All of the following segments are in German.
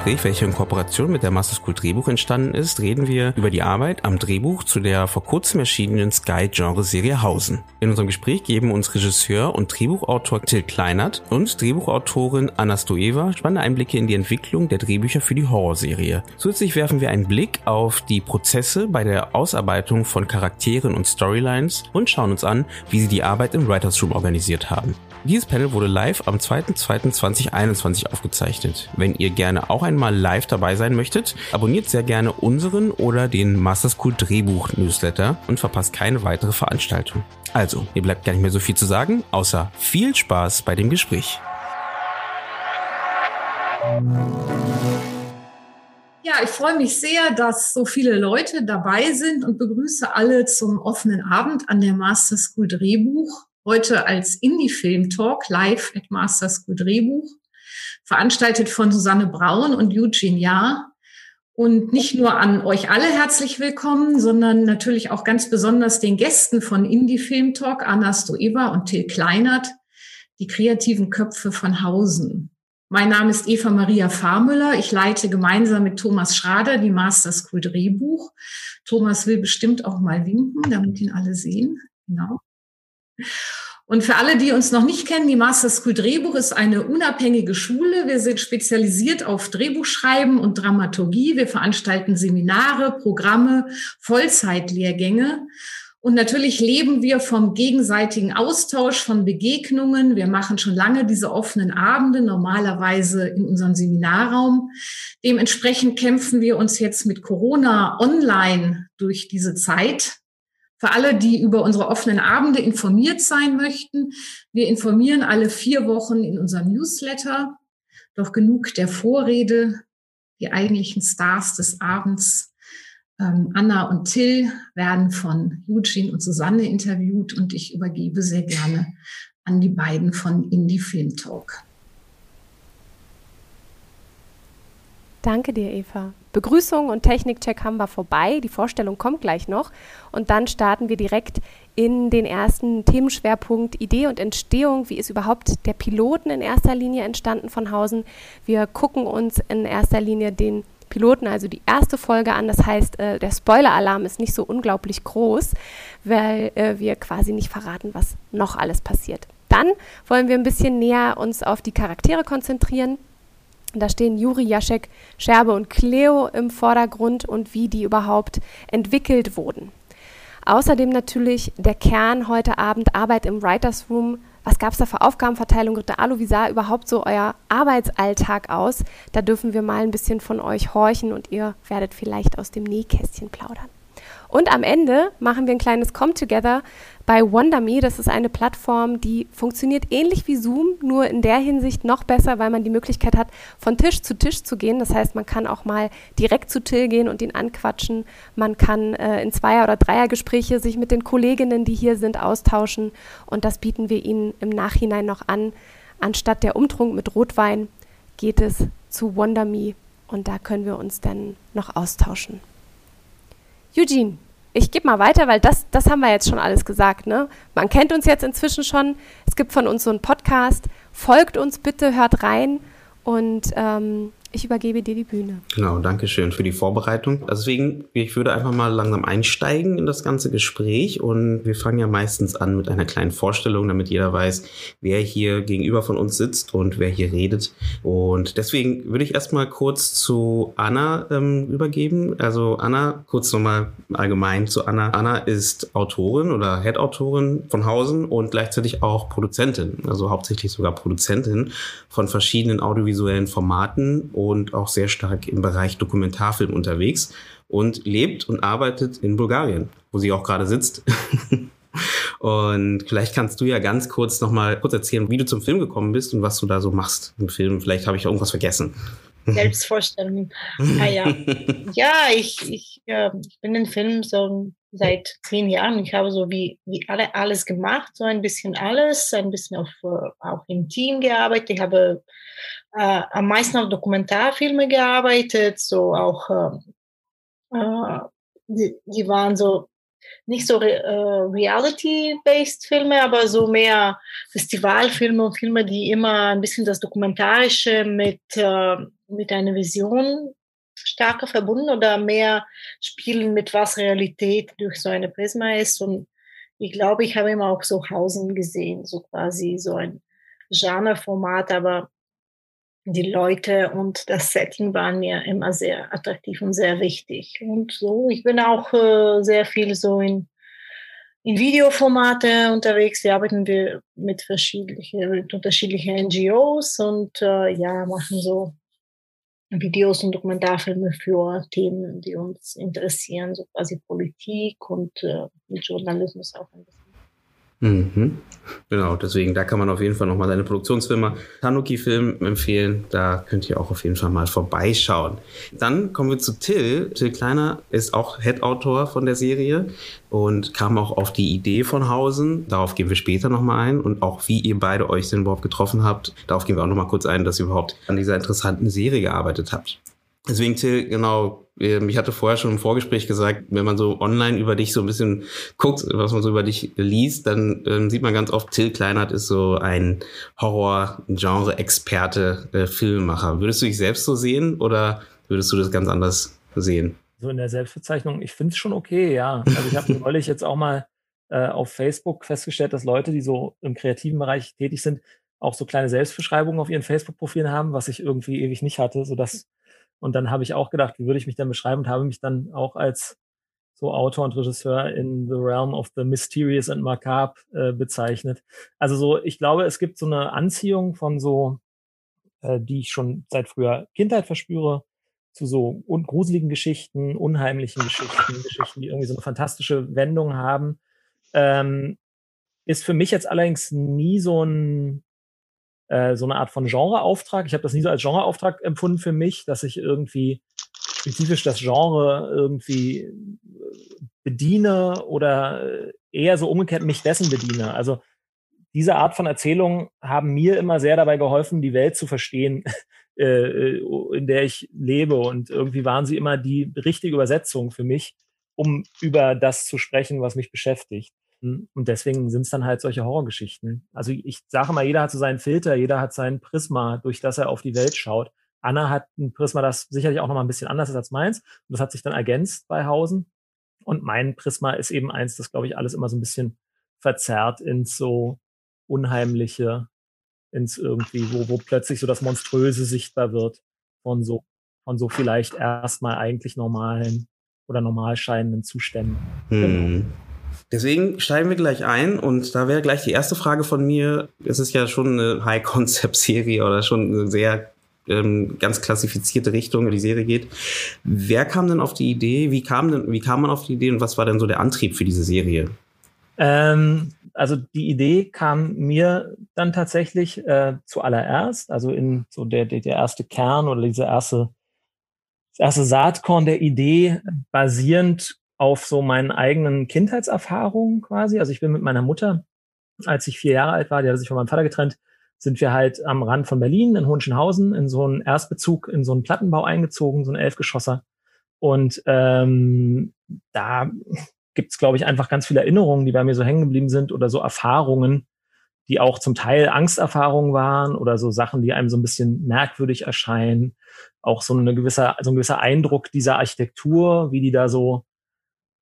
Gespräch, welches in Kooperation mit der Master School Drehbuch entstanden ist, reden wir über die Arbeit am Drehbuch zu der vor kurzem erschienenen Sky-Genre-Serie Hausen. In unserem Gespräch geben uns Regisseur und Drehbuchautor Till Kleinert und Drehbuchautorin Anna Stoeva spannende Einblicke in die Entwicklung der Drehbücher für die Horrorserie. Zusätzlich werfen wir einen Blick auf die Prozesse bei der Ausarbeitung von Charakteren und Storylines und schauen uns an, wie sie die Arbeit im Writers Room organisiert haben. Dieses Panel wurde live am 2.2.2021 aufgezeichnet. Wenn ihr gerne auch einmal live dabei sein möchtet, abonniert sehr gerne unseren oder den Master School Drehbuch Newsletter und verpasst keine weitere Veranstaltung. Also, mir bleibt gar nicht mehr so viel zu sagen, außer viel Spaß bei dem Gespräch. Ja, ich freue mich sehr, dass so viele Leute dabei sind und begrüße alle zum offenen Abend an der Master School Drehbuch heute als Indie-Film-Talk live at Master School Drehbuch, veranstaltet von Susanne Braun und Eugene Jahr. Und nicht nur an euch alle herzlich willkommen, sondern natürlich auch ganz besonders den Gästen von Indie Film Talk, Anna Stoeva und Till Kleinert, die kreativen Köpfe von Hausen. Mein Name ist Eva Maria Fahrmüller. Ich leite gemeinsam mit Thomas Schrader die Master School Drehbuch. Thomas will bestimmt auch mal winken, damit ihn alle sehen. Genau. Und für alle, die uns noch nicht kennen, die Master School Drehbuch ist eine unabhängige Schule. Wir sind spezialisiert auf Drehbuchschreiben und Dramaturgie. Wir veranstalten Seminare, Programme, Vollzeitlehrgänge. Und natürlich leben wir vom gegenseitigen Austausch von Begegnungen. Wir machen schon lange diese offenen Abende, normalerweise in unserem Seminarraum. Dementsprechend kämpfen wir uns jetzt mit Corona online durch diese Zeit. Für alle, die über unsere offenen Abende informiert sein möchten, wir informieren alle vier Wochen in unserem Newsletter. Doch genug der Vorrede. Die eigentlichen Stars des Abends, ähm, Anna und Till, werden von Eugene und Susanne interviewt und ich übergebe sehr gerne an die beiden von Indie Film Talk. Danke dir, Eva. Begrüßung und Technikcheck haben wir vorbei. Die Vorstellung kommt gleich noch. Und dann starten wir direkt in den ersten Themenschwerpunkt Idee und Entstehung. Wie ist überhaupt der Piloten in erster Linie entstanden von Hausen? Wir gucken uns in erster Linie den Piloten, also die erste Folge an. Das heißt, äh, der Spoiler-Alarm ist nicht so unglaublich groß, weil äh, wir quasi nicht verraten, was noch alles passiert. Dann wollen wir ein bisschen näher uns auf die Charaktere konzentrieren da stehen Juri, Jaschek, Scherbe und Cleo im Vordergrund und wie die überhaupt entwickelt wurden. Außerdem natürlich der Kern heute Abend Arbeit im Writers Room. Was gab es da für Aufgabenverteilung? Ritter Alu, wie sah überhaupt so euer Arbeitsalltag aus? Da dürfen wir mal ein bisschen von euch horchen und ihr werdet vielleicht aus dem Nähkästchen plaudern. Und am Ende machen wir ein kleines Come-Together bei WonderMe. Das ist eine Plattform, die funktioniert ähnlich wie Zoom, nur in der Hinsicht noch besser, weil man die Möglichkeit hat, von Tisch zu Tisch zu gehen. Das heißt, man kann auch mal direkt zu Till gehen und ihn anquatschen. Man kann äh, in Zweier- oder Dreiergespräche sich mit den Kolleginnen, die hier sind, austauschen. Und das bieten wir Ihnen im Nachhinein noch an. Anstatt der Umtrunk mit Rotwein geht es zu WonderMe und da können wir uns dann noch austauschen. Eugene, ich gebe mal weiter, weil das, das haben wir jetzt schon alles gesagt. Ne? Man kennt uns jetzt inzwischen schon. Es gibt von uns so einen Podcast. Folgt uns bitte, hört rein und ähm, ich übergebe dir die Bühne. Genau, danke schön für die Vorbereitung. Deswegen, ich würde einfach mal langsam einsteigen in das ganze Gespräch und wir fangen ja meistens an mit einer kleinen Vorstellung, damit jeder weiß, wer hier gegenüber von uns sitzt und wer hier redet. Und deswegen würde ich erstmal kurz zu Anna ähm, übergeben. Also Anna, kurz nochmal allgemein zu Anna. Anna ist Autorin oder Head-Autorin von Hausen und gleichzeitig auch Produzentin, also hauptsächlich sogar Produzentin von verschiedenen audiovisuellen Formaten und auch sehr stark im Bereich Dokumentarfilm unterwegs und lebt und arbeitet in Bulgarien, wo sie auch gerade sitzt. Und vielleicht kannst du ja ganz kurz noch mal kurz erzählen, wie du zum Film gekommen bist und was du da so machst im Film. Vielleicht habe ich irgendwas vergessen. Selbstvorstellung. ah, ja. ja, ich, ich, äh, ich bin in Film so seit zehn Jahren. Ich habe so wie, wie alle alles gemacht, so ein bisschen alles, ein bisschen auf, äh, auch im Team gearbeitet. Ich habe äh, am meisten auf Dokumentarfilme gearbeitet, so auch, äh, äh die, die waren so nicht so äh, Reality-based Filme, aber so mehr Festivalfilme und Filme, die immer ein bisschen das Dokumentarische mit, äh, mit einer Vision stärker verbunden oder mehr spielen mit was Realität durch so eine Prisma ist. Und ich glaube, ich habe immer auch so Hausen gesehen, so quasi so ein Genreformat, aber die Leute und das Setting waren mir immer sehr attraktiv und sehr wichtig. Und so, ich bin auch äh, sehr viel so in, in Videoformate unterwegs. Wir arbeiten wir mit verschiedenen, mit unterschiedlichen NGOs und äh, ja, machen so Videos und Dokumentarfilme für Themen, die uns interessieren, so quasi Politik und äh, Journalismus auch ein bisschen. Mhm. Genau, deswegen, da kann man auf jeden Fall nochmal seine Produktionsfirma Tanuki Film empfehlen. Da könnt ihr auch auf jeden Fall mal vorbeischauen. Dann kommen wir zu Till. Till Kleiner ist auch Head-Autor von der Serie und kam auch auf die Idee von Hausen. Darauf gehen wir später nochmal ein und auch wie ihr beide euch denn überhaupt getroffen habt. Darauf gehen wir auch nochmal kurz ein, dass ihr überhaupt an dieser interessanten Serie gearbeitet habt. Deswegen, Till, genau, ähm, ich hatte vorher schon im Vorgespräch gesagt, wenn man so online über dich so ein bisschen guckt, was man so über dich liest, dann ähm, sieht man ganz oft, Till Kleinert ist so ein Horror-Genre-Experte, äh, Filmemacher. Würdest du dich selbst so sehen oder würdest du das ganz anders sehen? So in der Selbstbezeichnung, ich finde es schon okay, ja. Also ich habe neulich jetzt auch mal äh, auf Facebook festgestellt, dass Leute, die so im kreativen Bereich tätig sind, auch so kleine Selbstbeschreibungen auf ihren Facebook-Profilen haben, was ich irgendwie ewig nicht hatte, sodass und dann habe ich auch gedacht, wie würde ich mich dann beschreiben und habe mich dann auch als so Autor und Regisseur in the realm of the mysterious and macabre äh, bezeichnet. Also so, ich glaube, es gibt so eine Anziehung von so, äh, die ich schon seit früher Kindheit verspüre, zu so un gruseligen Geschichten, unheimlichen Geschichten, Geschichten, die irgendwie so eine fantastische Wendung haben. Ähm, ist für mich jetzt allerdings nie so ein äh, so eine Art von Genreauftrag. Ich habe das nie so als Genreauftrag empfunden für mich, dass ich irgendwie spezifisch das Genre irgendwie äh, bediene oder äh, eher so umgekehrt mich dessen bediene. Also diese Art von Erzählungen haben mir immer sehr dabei geholfen, die Welt zu verstehen, in der ich lebe. Und irgendwie waren sie immer die richtige Übersetzung für mich, um über das zu sprechen, was mich beschäftigt. Und deswegen sind es dann halt solche Horrorgeschichten. Also ich sage mal, jeder hat so seinen Filter, jeder hat sein Prisma, durch das er auf die Welt schaut. Anna hat ein Prisma, das sicherlich auch noch mal ein bisschen anders ist als meins. Und das hat sich dann ergänzt bei Hausen. Und mein Prisma ist eben eins, das, glaube ich, alles immer so ein bisschen verzerrt ins so Unheimliche, ins irgendwie, wo, wo plötzlich so das Monströse sichtbar wird von so, von so vielleicht erstmal eigentlich normalen oder normal scheinenden Zuständen. Hm. Genau. Deswegen steigen wir gleich ein und da wäre gleich die erste Frage von mir. Es ist ja schon eine High-Concept-Serie oder schon eine sehr ähm, ganz klassifizierte Richtung, wie die Serie geht. Wer kam denn auf die Idee? Wie kam denn, wie kam man auf die Idee und was war denn so der Antrieb für diese Serie? Ähm, also die Idee kam mir dann tatsächlich äh, zuallererst, also in so der, der, der erste Kern oder diese erste, das erste Saatkorn der Idee basierend auf so meinen eigenen Kindheitserfahrungen quasi. Also ich bin mit meiner Mutter, als ich vier Jahre alt war, die hat sich von meinem Vater getrennt, sind wir halt am Rand von Berlin in Hohenschönhausen in so einen Erstbezug, in so einen Plattenbau eingezogen, so ein Elfgeschosser. Und ähm, da gibt's, glaube ich, einfach ganz viele Erinnerungen, die bei mir so hängen geblieben sind oder so Erfahrungen, die auch zum Teil Angsterfahrungen waren oder so Sachen, die einem so ein bisschen merkwürdig erscheinen. Auch so eine gewisse, so ein gewisser Eindruck dieser Architektur, wie die da so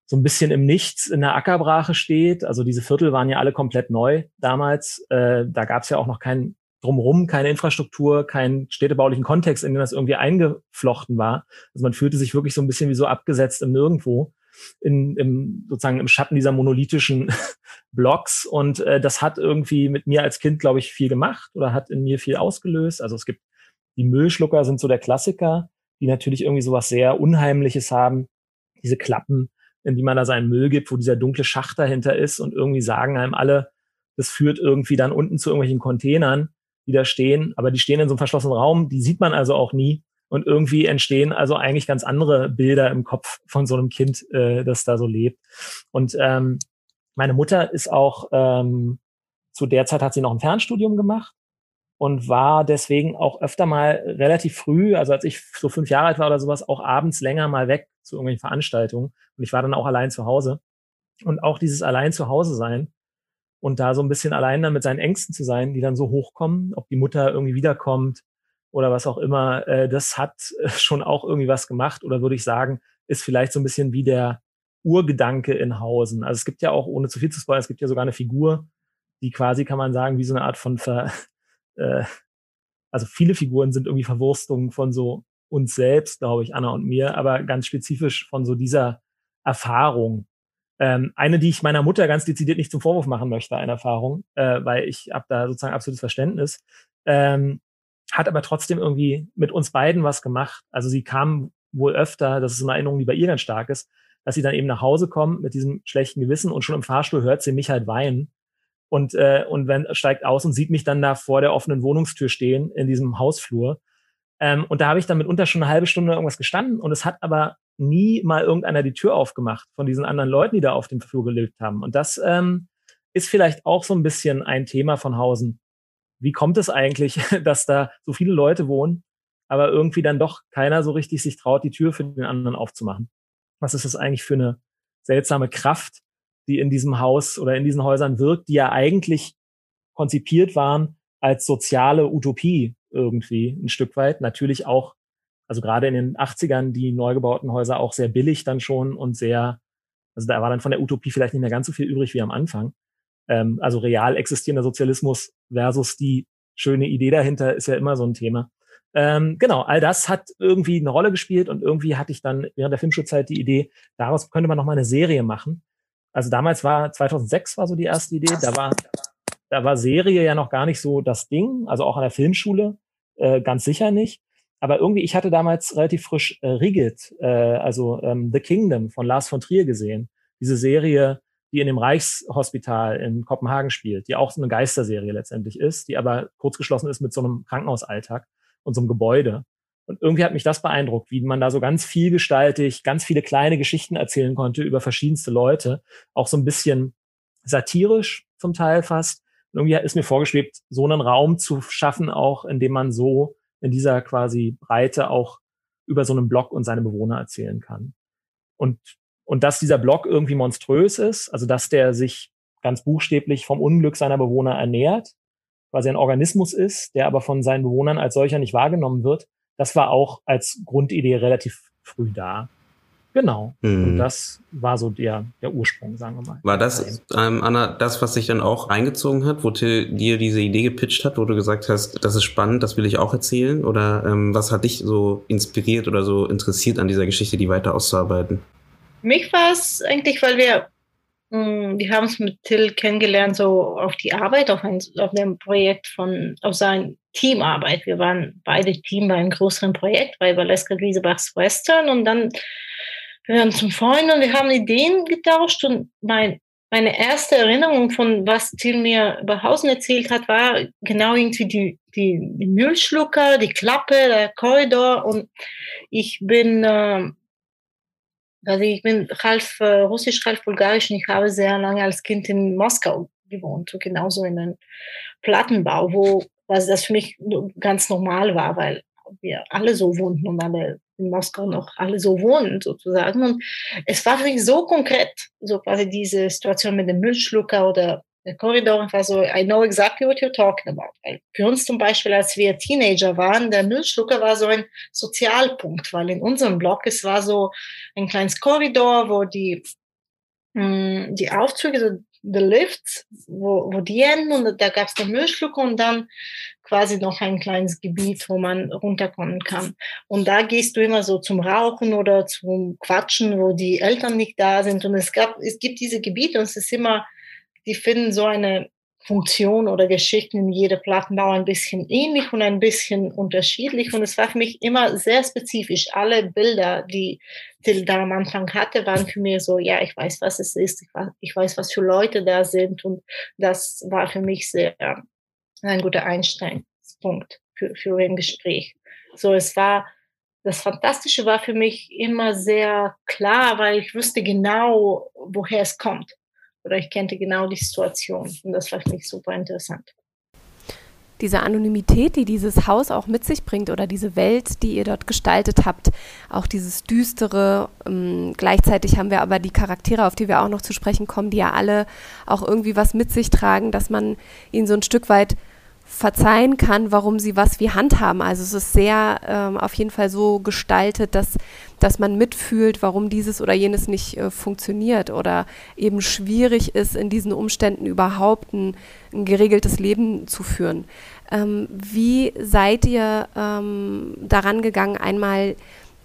so ein bisschen im Nichts in der Ackerbrache steht. Also diese Viertel waren ja alle komplett neu damals. Äh, da gab es ja auch noch kein drumherum, keine Infrastruktur, keinen städtebaulichen Kontext, in dem das irgendwie eingeflochten war. Also man fühlte sich wirklich so ein bisschen wie so abgesetzt im Nirgendwo. In, im, sozusagen im Schatten dieser monolithischen Blocks. Und äh, das hat irgendwie mit mir als Kind, glaube ich, viel gemacht oder hat in mir viel ausgelöst. Also es gibt die Müllschlucker sind so der Klassiker, die natürlich irgendwie so was sehr Unheimliches haben. Diese Klappen, in die man da seinen Müll gibt, wo dieser dunkle Schacht dahinter ist und irgendwie sagen einem alle, das führt irgendwie dann unten zu irgendwelchen Containern, die da stehen, aber die stehen in so einem verschlossenen Raum, die sieht man also auch nie. Und irgendwie entstehen also eigentlich ganz andere Bilder im Kopf von so einem Kind, äh, das da so lebt. Und ähm, meine Mutter ist auch ähm, zu der Zeit hat sie noch ein Fernstudium gemacht und war deswegen auch öfter mal relativ früh, also als ich so fünf Jahre alt war oder sowas, auch abends länger mal weg zu irgendwelchen Veranstaltungen. Und ich war dann auch allein zu Hause. Und auch dieses allein zu Hause sein und da so ein bisschen allein dann mit seinen Ängsten zu sein, die dann so hochkommen, ob die Mutter irgendwie wiederkommt oder was auch immer, äh, das hat schon auch irgendwie was gemacht oder würde ich sagen, ist vielleicht so ein bisschen wie der Urgedanke in Hausen. Also es gibt ja auch, ohne zu viel zu spoilern, es gibt ja sogar eine Figur, die quasi, kann man sagen, wie so eine Art von Ver, äh, also viele Figuren sind irgendwie Verwurstungen von so uns selbst, glaube ich, Anna und mir, aber ganz spezifisch von so dieser Erfahrung. Ähm, eine, die ich meiner Mutter ganz dezidiert nicht zum Vorwurf machen möchte, eine Erfahrung, äh, weil ich habe da sozusagen absolutes Verständnis, ähm, hat aber trotzdem irgendwie mit uns beiden was gemacht. Also sie kam wohl öfter, das ist eine Erinnerung, die bei ihr ganz stark ist, dass sie dann eben nach Hause kommt mit diesem schlechten Gewissen und schon im Fahrstuhl hört sie mich halt weinen und, äh, und wenn, steigt aus und sieht mich dann da vor der offenen Wohnungstür stehen in diesem Hausflur. Ähm, und da habe ich dann mitunter schon eine halbe Stunde irgendwas gestanden und es hat aber nie mal irgendeiner die Tür aufgemacht von diesen anderen Leuten, die da auf dem Flur gelebt haben. Und das ähm, ist vielleicht auch so ein bisschen ein Thema von Hausen. Wie kommt es eigentlich, dass da so viele Leute wohnen, aber irgendwie dann doch keiner so richtig sich traut, die Tür für den anderen aufzumachen? Was ist das eigentlich für eine seltsame Kraft, die in diesem Haus oder in diesen Häusern wirkt, die ja eigentlich konzipiert waren als soziale Utopie irgendwie ein Stück weit. Natürlich auch, also gerade in den 80ern, die neu gebauten Häuser auch sehr billig dann schon und sehr, also da war dann von der Utopie vielleicht nicht mehr ganz so viel übrig wie am Anfang. Ähm, also real existierender Sozialismus versus die schöne Idee dahinter ist ja immer so ein Thema. Ähm, genau, all das hat irgendwie eine Rolle gespielt und irgendwie hatte ich dann während der Filmschulzeit die Idee, daraus könnte man noch mal eine Serie machen. Also damals war 2006 war so die erste Idee. Da war da war Serie ja noch gar nicht so das Ding. Also auch an der Filmschule äh, ganz sicher nicht. Aber irgendwie, ich hatte damals relativ frisch äh, Rigid, äh, also ähm, The Kingdom von Lars von Trier gesehen. Diese Serie, die in dem Reichshospital in Kopenhagen spielt, die auch so eine Geisterserie letztendlich ist, die aber kurzgeschlossen ist mit so einem Krankenhausalltag und so einem Gebäude. Und irgendwie hat mich das beeindruckt, wie man da so ganz vielgestaltig, ganz viele kleine Geschichten erzählen konnte über verschiedenste Leute. Auch so ein bisschen satirisch zum Teil fast. Irgendwie ist mir vorgeschwebt, so einen Raum zu schaffen, auch indem man so in dieser quasi Breite auch über so einen Block und seine Bewohner erzählen kann. Und, und dass dieser Block irgendwie monströs ist, also dass der sich ganz buchstäblich vom Unglück seiner Bewohner ernährt, quasi ein Organismus ist, der aber von seinen Bewohnern als solcher nicht wahrgenommen wird, das war auch als Grundidee relativ früh da. Genau. Mhm. Und das war so der, der Ursprung, sagen wir mal. War das, ähm, Anna, das, was sich dann auch eingezogen hat, wo dir diese Idee gepitcht hat, wo du gesagt hast, das ist spannend, das will ich auch erzählen? Oder ähm, was hat dich so inspiriert oder so interessiert an dieser Geschichte, die weiter auszuarbeiten? Mich war es eigentlich, weil wir hm, wir haben es mit Till kennengelernt, so auf die Arbeit, auf, ein, auf dem Projekt von, auf sein Teamarbeit. Wir waren beide Team bei einem größeren Projekt bei Valeska Griesebachs Western und dann wir waren zum Freund und wir haben Ideen getauscht und mein, meine erste Erinnerung von was Till mir über Hausen erzählt hat, war genau irgendwie die, die, die Müllschlucker, die Klappe, der Korridor und ich bin äh, also ich bin halb äh, russisch, halb bulgarisch und ich habe sehr lange als Kind in Moskau gewohnt, genauso in einem Plattenbau, wo also das für mich ganz normal war, weil wir alle so wohnten und alle in Moskau noch alle so wohnen sozusagen. Und es war für mich so konkret, so quasi diese Situation mit dem Müllschlucker oder der Korridor war so, I know exactly what you're talking about. Weil für uns zum Beispiel, als wir Teenager waren, der Müllschlucker war so ein Sozialpunkt, weil in unserem Block, es war so ein kleines Korridor, wo die, mh, hm, die Aufzüge, so die Lifts, wo, wo die enden und da gab es den Müllschlucker und dann quasi noch ein kleines Gebiet, wo man runterkommen kann. Und da gehst du immer so zum Rauchen oder zum Quatschen, wo die Eltern nicht da sind. Und es gab, es gibt diese Gebiete und es ist immer die finden so eine Funktion oder Geschichten in jeder Plattenbau ein bisschen ähnlich und ein bisschen unterschiedlich. Und es war für mich immer sehr spezifisch. Alle Bilder, die Till da am Anfang hatte, waren für mich so, ja, ich weiß, was es ist, ich weiß, was für Leute da sind. Und das war für mich sehr ein guter Einsteinspunkt für, für ein Gespräch. So, es war das Fantastische war für mich immer sehr klar, weil ich wusste genau, woher es kommt. Oder ich kannte genau die Situation. Und das war für mich super interessant diese Anonymität, die dieses Haus auch mit sich bringt oder diese Welt, die ihr dort gestaltet habt, auch dieses düstere. Ähm, gleichzeitig haben wir aber die Charaktere, auf die wir auch noch zu sprechen kommen, die ja alle auch irgendwie was mit sich tragen, dass man ihnen so ein Stück weit verzeihen kann, warum sie was wie handhaben. Also es ist sehr ähm, auf jeden Fall so gestaltet, dass, dass man mitfühlt, warum dieses oder jenes nicht äh, funktioniert oder eben schwierig ist, in diesen Umständen überhaupt ein, ein geregeltes Leben zu führen. Ähm, wie seid ihr ähm, daran gegangen, einmal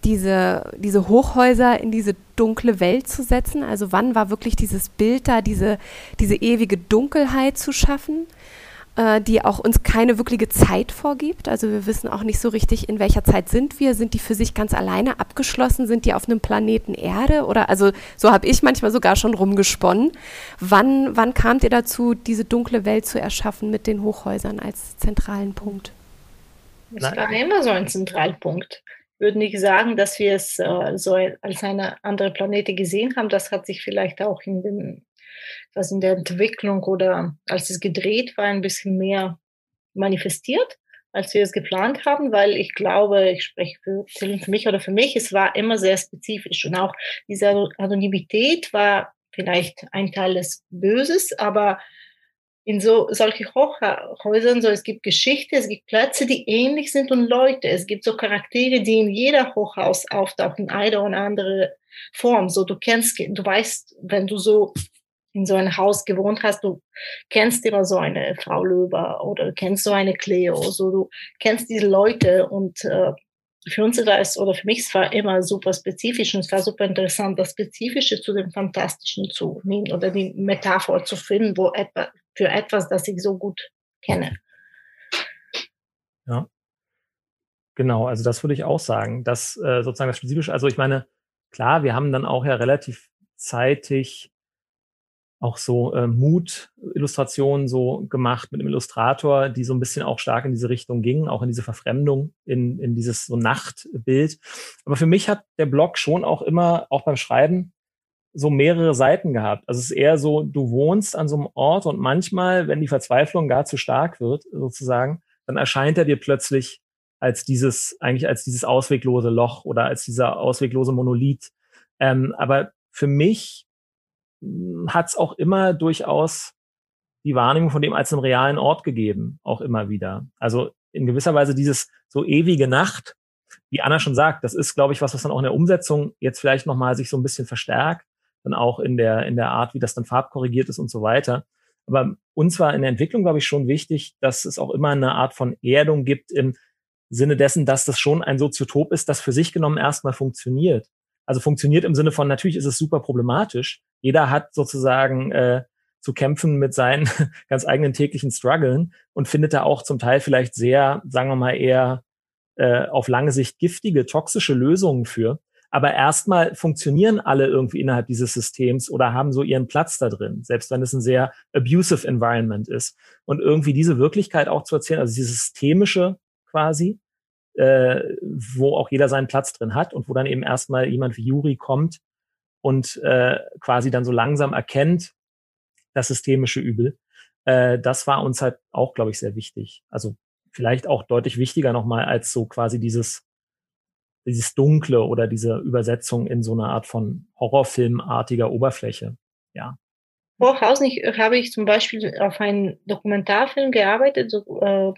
diese, diese Hochhäuser in diese dunkle Welt zu setzen? Also wann war wirklich dieses Bild da, diese, diese ewige Dunkelheit zu schaffen? Äh, die auch uns keine wirkliche Zeit vorgibt. Also wir wissen auch nicht so richtig, in welcher Zeit sind wir. Sind die für sich ganz alleine abgeschlossen? Sind die auf einem Planeten Erde? Oder also so habe ich manchmal sogar schon rumgesponnen. Wann, wann kamt ihr dazu, diese dunkle Welt zu erschaffen mit den Hochhäusern als zentralen Punkt? Das war immer so ein Zentralpunkt. Ich würde nicht sagen, dass wir es äh, so als eine andere Planete gesehen haben. Das hat sich vielleicht auch in den was in der Entwicklung oder als es gedreht war, ein bisschen mehr manifestiert, als wir es geplant haben, weil ich glaube, ich spreche für, für mich oder für mich, es war immer sehr spezifisch und auch diese Anonymität war vielleicht ein Teil des Böses, aber in so solche Hochhäusern so es gibt Geschichte, es gibt Plätze, die ähnlich sind und Leute, es gibt so Charaktere, die in jeder Hochhaus auftauchen, eine oder andere Form. So du kennst, du weißt, wenn du so in so einem Haus gewohnt hast, du kennst immer so eine Frau Löber oder kennst so eine Cleo, so du kennst diese Leute und äh, für uns war es oder für mich es war immer super spezifisch und es war super interessant, das Spezifische zu dem Fantastischen zu nehmen oder die Metapher zu finden, wo etwa für etwas, das ich so gut kenne. Ja, genau. Also das würde ich auch sagen, dass äh, sozusagen das Spezifische. Also ich meine, klar, wir haben dann auch ja relativ zeitig auch so äh, Mut-Illustrationen so gemacht mit einem Illustrator, die so ein bisschen auch stark in diese Richtung gingen, auch in diese Verfremdung, in, in dieses so Nachtbild. Aber für mich hat der Blog schon auch immer, auch beim Schreiben, so mehrere Seiten gehabt. Also es ist eher so, du wohnst an so einem Ort und manchmal, wenn die Verzweiflung gar zu stark wird, sozusagen, dann erscheint er dir plötzlich als dieses, eigentlich als dieses ausweglose Loch oder als dieser ausweglose Monolith. Ähm, aber für mich hat es auch immer durchaus die Wahrnehmung von dem als einen realen Ort gegeben, auch immer wieder. Also in gewisser Weise dieses so ewige Nacht, wie Anna schon sagt, das ist, glaube ich, was, was dann auch in der Umsetzung jetzt vielleicht nochmal sich so ein bisschen verstärkt, dann auch in der, in der Art, wie das dann farbkorrigiert ist und so weiter. Aber uns war in der Entwicklung, glaube ich, schon wichtig, dass es auch immer eine Art von Erdung gibt im Sinne dessen, dass das schon ein Soziotop ist, das für sich genommen erstmal funktioniert. Also funktioniert im Sinne von, natürlich ist es super problematisch. Jeder hat sozusagen äh, zu kämpfen mit seinen ganz eigenen täglichen Struggeln und findet da auch zum Teil vielleicht sehr, sagen wir mal, eher äh, auf lange Sicht giftige, toxische Lösungen für. Aber erstmal funktionieren alle irgendwie innerhalb dieses Systems oder haben so ihren Platz da drin, selbst wenn es ein sehr abusive Environment ist. Und irgendwie diese Wirklichkeit auch zu erzählen, also dieses systemische quasi, äh, wo auch jeder seinen Platz drin hat und wo dann eben erstmal jemand wie Juri kommt und äh, quasi dann so langsam erkennt, das systemische Übel. Äh, das war uns halt auch, glaube ich, sehr wichtig. Also vielleicht auch deutlich wichtiger nochmal als so quasi dieses dieses Dunkle oder diese Übersetzung in so eine Art von Horrorfilmartiger Oberfläche. Ja. Vorhausen ich, habe ich zum Beispiel auf einen Dokumentarfilm gearbeitet, so, äh,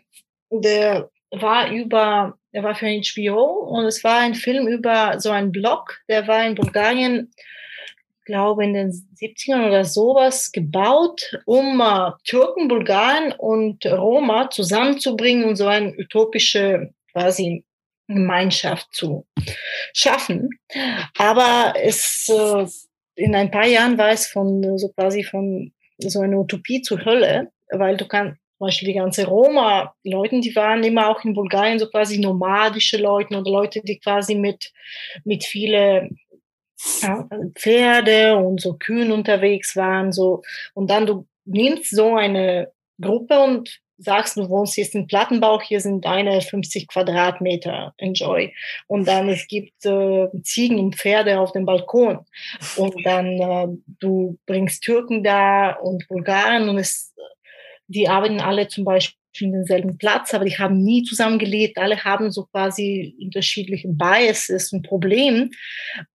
der war über der war für HBO und es war ein Film über so einen Block, der war in Bulgarien, glaube in den 70ern oder sowas, gebaut, um uh, Türken, Bulgaren und Roma zusammenzubringen und so eine utopische quasi Gemeinschaft zu schaffen. Aber es äh, in ein paar Jahren war es von so quasi von so einer Utopie zur Hölle, weil du kannst zum Beispiel die ganze Roma-Leuten, die waren immer auch in Bulgarien so quasi nomadische Leute oder Leute, die quasi mit, mit viele ja, Pferde und so Kühen unterwegs waren, so. Und dann du nimmst so eine Gruppe und sagst, du wohnst jetzt in Plattenbau, hier sind deine 50 Quadratmeter, enjoy. Und dann es gibt äh, Ziegen und Pferde auf dem Balkon. Und dann äh, du bringst Türken da und Bulgaren und es, die arbeiten alle zum Beispiel denselben Platz, aber die haben nie zusammengelebt. Alle haben so quasi unterschiedliche Biases und Probleme.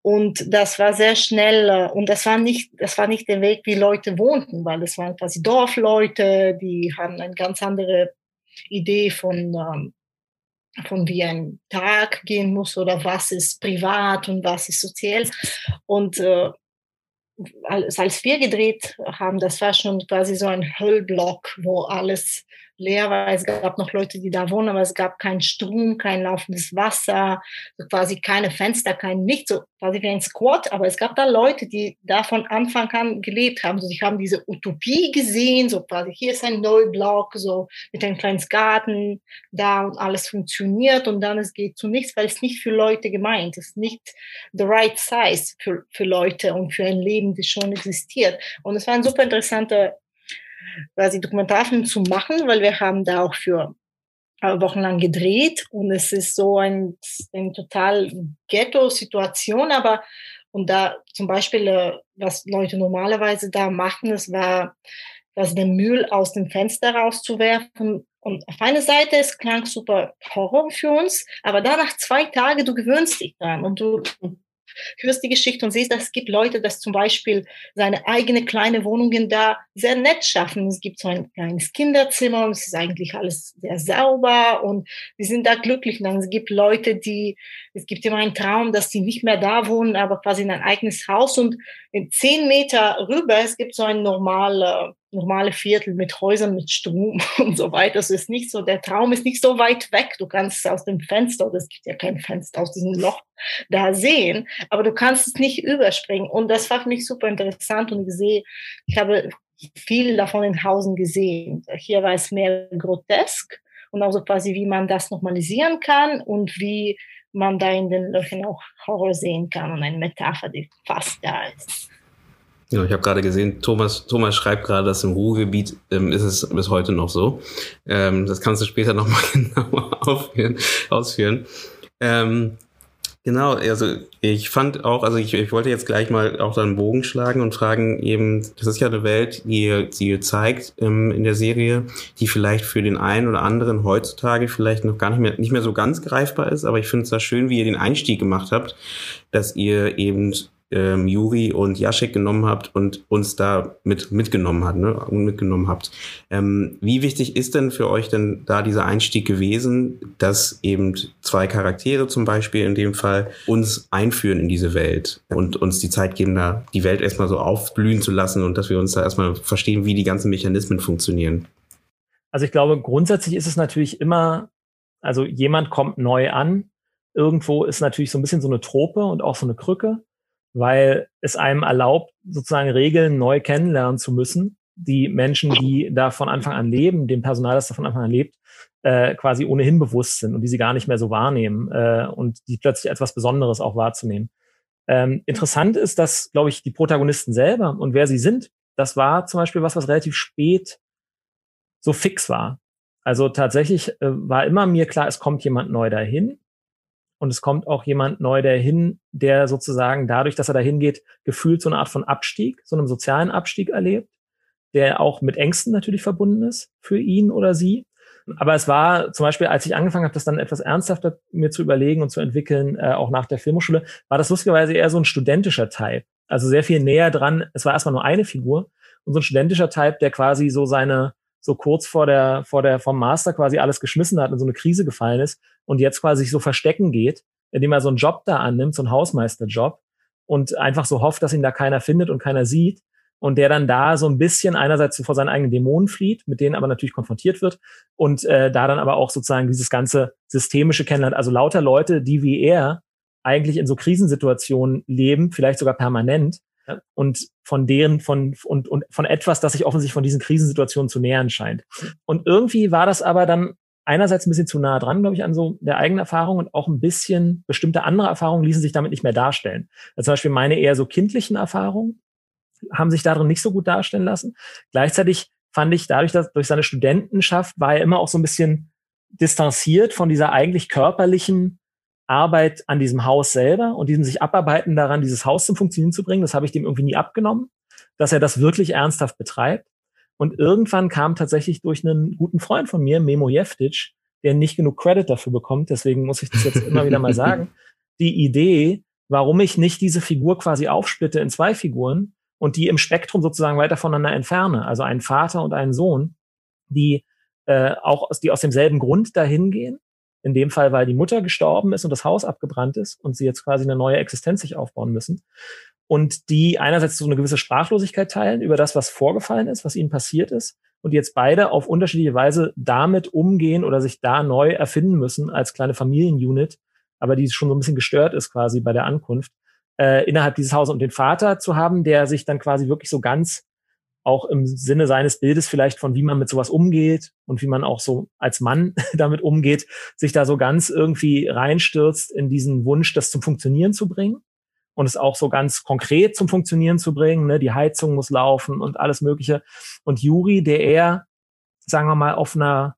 Und das war sehr schnell, äh, und das war nicht, das war nicht der Weg, wie Leute wohnten, weil das waren quasi Dorfleute, die haben eine ganz andere Idee von, ähm, von wie ein Tag gehen muss oder was ist privat und was ist sozial. Und äh, als, als wir gedreht haben, das war schon quasi so ein Höllblock, wo alles leer war. Es gab noch Leute, die da wohnen, aber es gab keinen Strom, kein laufendes Wasser, quasi keine Fenster, kein Nichts, so quasi wie ein Squat. Aber es gab da Leute, die da von Anfang an gelebt haben. So, sie haben diese Utopie gesehen, so quasi hier ist ein Neublock, so mit einem kleinen Garten da und alles funktioniert und dann es geht zu nichts, weil es nicht für Leute gemeint ist, nicht the right size für, für Leute und für ein Leben, das schon existiert. Und es war ein super interessanter quasi Dokumentarfilm zu machen, weil wir haben da auch für wochenlang gedreht und es ist so ein, ein total Ghetto-Situation, aber und da zum Beispiel, äh, was Leute normalerweise da machen, es war, was den Müll aus dem Fenster rauszuwerfen. Und auf einer Seite, es klang super Horror für uns, aber da nach zwei Tagen, du gewöhnst dich dran und du hörst die Geschichte und siehst, dass es gibt Leute, dass zum Beispiel seine eigene kleine Wohnungen da sehr nett schaffen. Es gibt so ein kleines Kinderzimmer und es ist eigentlich alles sehr sauber und die sind da glücklich. Und dann es gibt Leute, die, es gibt immer einen Traum, dass die nicht mehr da wohnen, aber quasi in ein eigenes Haus und in zehn Meter rüber, es gibt so ein normale normale Viertel mit Häusern, mit Strom und so weiter. Es ist nicht so, der Traum ist nicht so weit weg. Du kannst es aus dem Fenster, es gibt ja kein Fenster aus diesem Loch da sehen, aber du kannst es nicht überspringen. Und das war für mich super interessant und ich sehe, ich habe viel davon in Hausen gesehen. Hier war es mehr grotesk und auch so quasi, wie man das normalisieren kann und wie man da in den Löchern auch Horror sehen kann und eine Metapher, die fast da ist. Ja, ich habe gerade gesehen, Thomas, Thomas schreibt gerade, dass im Ruhrgebiet ähm, ist es bis heute noch so. Ähm, das kannst du später nochmal genauer ausführen. Ähm, genau, also ich fand auch, also ich, ich wollte jetzt gleich mal auch da einen Bogen schlagen und fragen eben, das ist ja eine Welt, die, die ihr zeigt ähm, in der Serie, die vielleicht für den einen oder anderen heutzutage vielleicht noch gar nicht mehr, nicht mehr so ganz greifbar ist, aber ich finde es da schön, wie ihr den Einstieg gemacht habt, dass ihr eben ähm, Juri und Jaschek genommen habt und uns da mit mitgenommen hat, ne, mitgenommen habt. Ähm, wie wichtig ist denn für euch denn da dieser Einstieg gewesen, dass eben zwei Charaktere zum Beispiel in dem Fall uns einführen in diese Welt und uns die Zeit geben, da die Welt erstmal so aufblühen zu lassen und dass wir uns da erstmal verstehen, wie die ganzen Mechanismen funktionieren? Also ich glaube, grundsätzlich ist es natürlich immer, also jemand kommt neu an, irgendwo ist natürlich so ein bisschen so eine Trope und auch so eine Krücke weil es einem erlaubt, sozusagen Regeln neu kennenlernen zu müssen, die Menschen, die da von Anfang an leben, dem Personal, das da von Anfang an lebt, äh, quasi ohnehin bewusst sind und die sie gar nicht mehr so wahrnehmen äh, und die plötzlich etwas Besonderes auch wahrzunehmen. Ähm, interessant ist, dass, glaube ich, die Protagonisten selber und wer sie sind, das war zum Beispiel was, was relativ spät so fix war. Also tatsächlich äh, war immer mir klar, es kommt jemand neu dahin und es kommt auch jemand neu dahin, der sozusagen dadurch, dass er dahin geht, gefühlt so eine Art von Abstieg, so einem sozialen Abstieg erlebt, der auch mit Ängsten natürlich verbunden ist für ihn oder sie. Aber es war zum Beispiel, als ich angefangen habe, das dann etwas ernsthafter mir zu überlegen und zu entwickeln, äh, auch nach der Filmhochschule, war das lustigerweise eher so ein studentischer Type. Also sehr viel näher dran. Es war erstmal nur eine Figur und so ein studentischer Type, der quasi so seine, so kurz vor der, vor der, vom Master quasi alles geschmissen hat und so eine Krise gefallen ist und jetzt quasi sich so verstecken geht, indem er so einen Job da annimmt, so einen Hausmeisterjob und einfach so hofft, dass ihn da keiner findet und keiner sieht und der dann da so ein bisschen einerseits vor seinen eigenen Dämonen flieht, mit denen aber natürlich konfrontiert wird und äh, da dann aber auch sozusagen dieses ganze systemische kennenlernt, also lauter Leute, die wie er eigentlich in so Krisensituationen leben, vielleicht sogar permanent und von deren, von, und, und von etwas, das sich offensichtlich von diesen Krisensituationen zu nähern scheint. Und irgendwie war das aber dann einerseits ein bisschen zu nah dran, glaube ich, an so der eigenen Erfahrung und auch ein bisschen bestimmte andere Erfahrungen ließen sich damit nicht mehr darstellen. Also zum Beispiel meine eher so kindlichen Erfahrungen haben sich darin nicht so gut darstellen lassen. Gleichzeitig fand ich dadurch, dass durch seine Studentenschaft war er immer auch so ein bisschen distanziert von dieser eigentlich körperlichen Arbeit an diesem Haus selber und diesem sich abarbeiten daran, dieses Haus zum Funktionieren zu bringen. Das habe ich dem irgendwie nie abgenommen, dass er das wirklich ernsthaft betreibt. Und irgendwann kam tatsächlich durch einen guten Freund von mir, Memo Jeftic, der nicht genug Credit dafür bekommt, deswegen muss ich das jetzt immer wieder mal sagen, die Idee, warum ich nicht diese Figur quasi aufsplitte in zwei Figuren und die im Spektrum sozusagen weiter voneinander entferne, also einen Vater und einen Sohn, die äh, auch aus, die aus demselben Grund dahin gehen. In dem Fall, weil die Mutter gestorben ist und das Haus abgebrannt ist und sie jetzt quasi eine neue Existenz sich aufbauen müssen. Und die einerseits so eine gewisse Sprachlosigkeit teilen über das, was vorgefallen ist, was ihnen passiert ist. Und jetzt beide auf unterschiedliche Weise damit umgehen oder sich da neu erfinden müssen als kleine Familienunit, aber die schon so ein bisschen gestört ist quasi bei der Ankunft, äh, innerhalb dieses Hauses und den Vater zu haben, der sich dann quasi wirklich so ganz auch im Sinne seines Bildes vielleicht von wie man mit sowas umgeht und wie man auch so als Mann damit umgeht, sich da so ganz irgendwie reinstürzt in diesen Wunsch, das zum Funktionieren zu bringen und es auch so ganz konkret zum Funktionieren zu bringen. Ne? Die Heizung muss laufen und alles Mögliche. Und Juri, der eher, sagen wir mal, auf einer,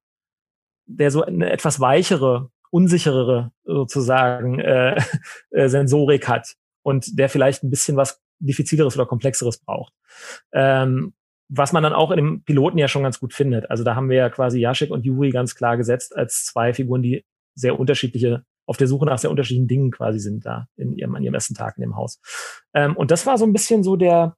der so eine etwas weichere, unsicherere sozusagen äh, äh, Sensorik hat und der vielleicht ein bisschen was diffizileres oder komplexeres braucht. Ähm, was man dann auch in dem Piloten ja schon ganz gut findet. Also da haben wir ja quasi Jaschek und Juri ganz klar gesetzt als zwei Figuren, die sehr unterschiedliche, auf der Suche nach sehr unterschiedlichen Dingen quasi sind da in ihrem, an ihrem ersten Tag in dem Haus. Ähm, und das war so ein bisschen so der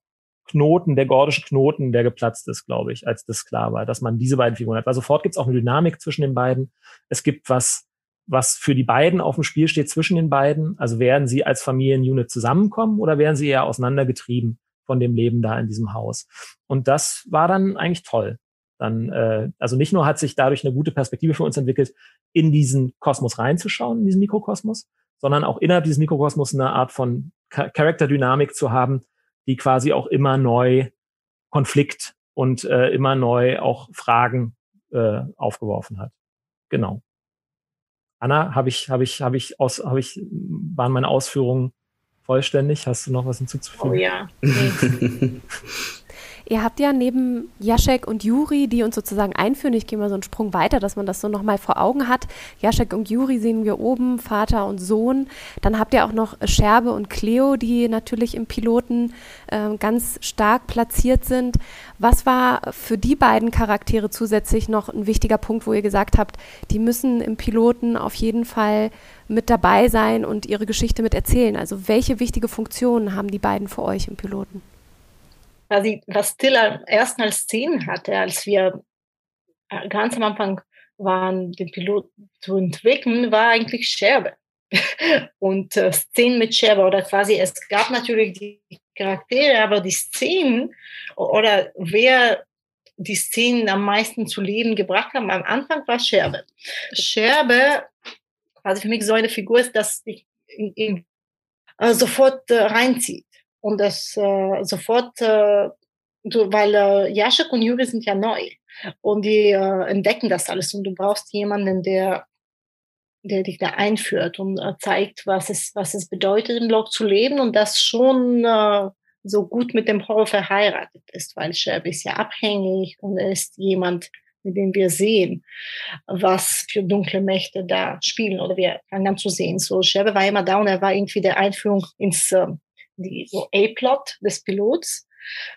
Knoten, der gordische Knoten, der geplatzt ist, glaube ich, als das klar war, dass man diese beiden Figuren hat. Weil sofort gibt es auch eine Dynamik zwischen den beiden. Es gibt was, was für die beiden auf dem Spiel steht zwischen den beiden. Also werden sie als Familienunit zusammenkommen oder werden sie eher auseinandergetrieben von dem Leben da in diesem Haus? Und das war dann eigentlich toll. Dann, äh, also nicht nur hat sich dadurch eine gute Perspektive für uns entwickelt, in diesen Kosmos reinzuschauen, in diesen Mikrokosmos, sondern auch innerhalb dieses Mikrokosmos eine Art von Charakterdynamik zu haben, die quasi auch immer neu Konflikt und äh, immer neu auch Fragen äh, aufgeworfen hat. Genau. Anna, habe ich, habe ich, habe ich aus, habe ich, waren meine Ausführungen vollständig? Hast du noch was hinzuzufügen? Oh ja. Nee. Ihr habt ja neben Jaschek und Juri, die uns sozusagen einführen, ich gehe mal so einen Sprung weiter, dass man das so nochmal vor Augen hat. Jaschek und Juri sehen wir oben, Vater und Sohn. Dann habt ihr auch noch Scherbe und Cleo, die natürlich im Piloten äh, ganz stark platziert sind. Was war für die beiden Charaktere zusätzlich noch ein wichtiger Punkt, wo ihr gesagt habt, die müssen im Piloten auf jeden Fall mit dabei sein und ihre Geschichte mit erzählen? Also welche wichtige Funktionen haben die beiden für euch im Piloten? Quasi, was Till erst als Szenen hatte, als wir äh, ganz am Anfang waren, den Pilot zu entwickeln, war eigentlich Scherbe. Und äh, Szenen mit Scherbe oder quasi, es gab natürlich die Charaktere, aber die Szenen oder wer die Szenen am meisten zu Leben gebracht haben, am Anfang war Scherbe. Scherbe, quasi für mich so eine Figur ist, dass sich in, in, äh, sofort äh, reinzieht und das äh, sofort, äh, weil äh, Jaschek und Juri sind ja neu und die äh, entdecken das alles und du brauchst jemanden, der der dich da einführt und äh, zeigt, was es, was es bedeutet, im Blog zu leben und das schon äh, so gut mit dem Horror verheiratet ist, weil Sherb ist ja abhängig und er ist jemand, mit dem wir sehen, was für dunkle Mächte da spielen oder wir fangen an zu sehen. So, Sherbe war immer da und er war irgendwie der Einführung ins, äh, die A-Plot des Pilots.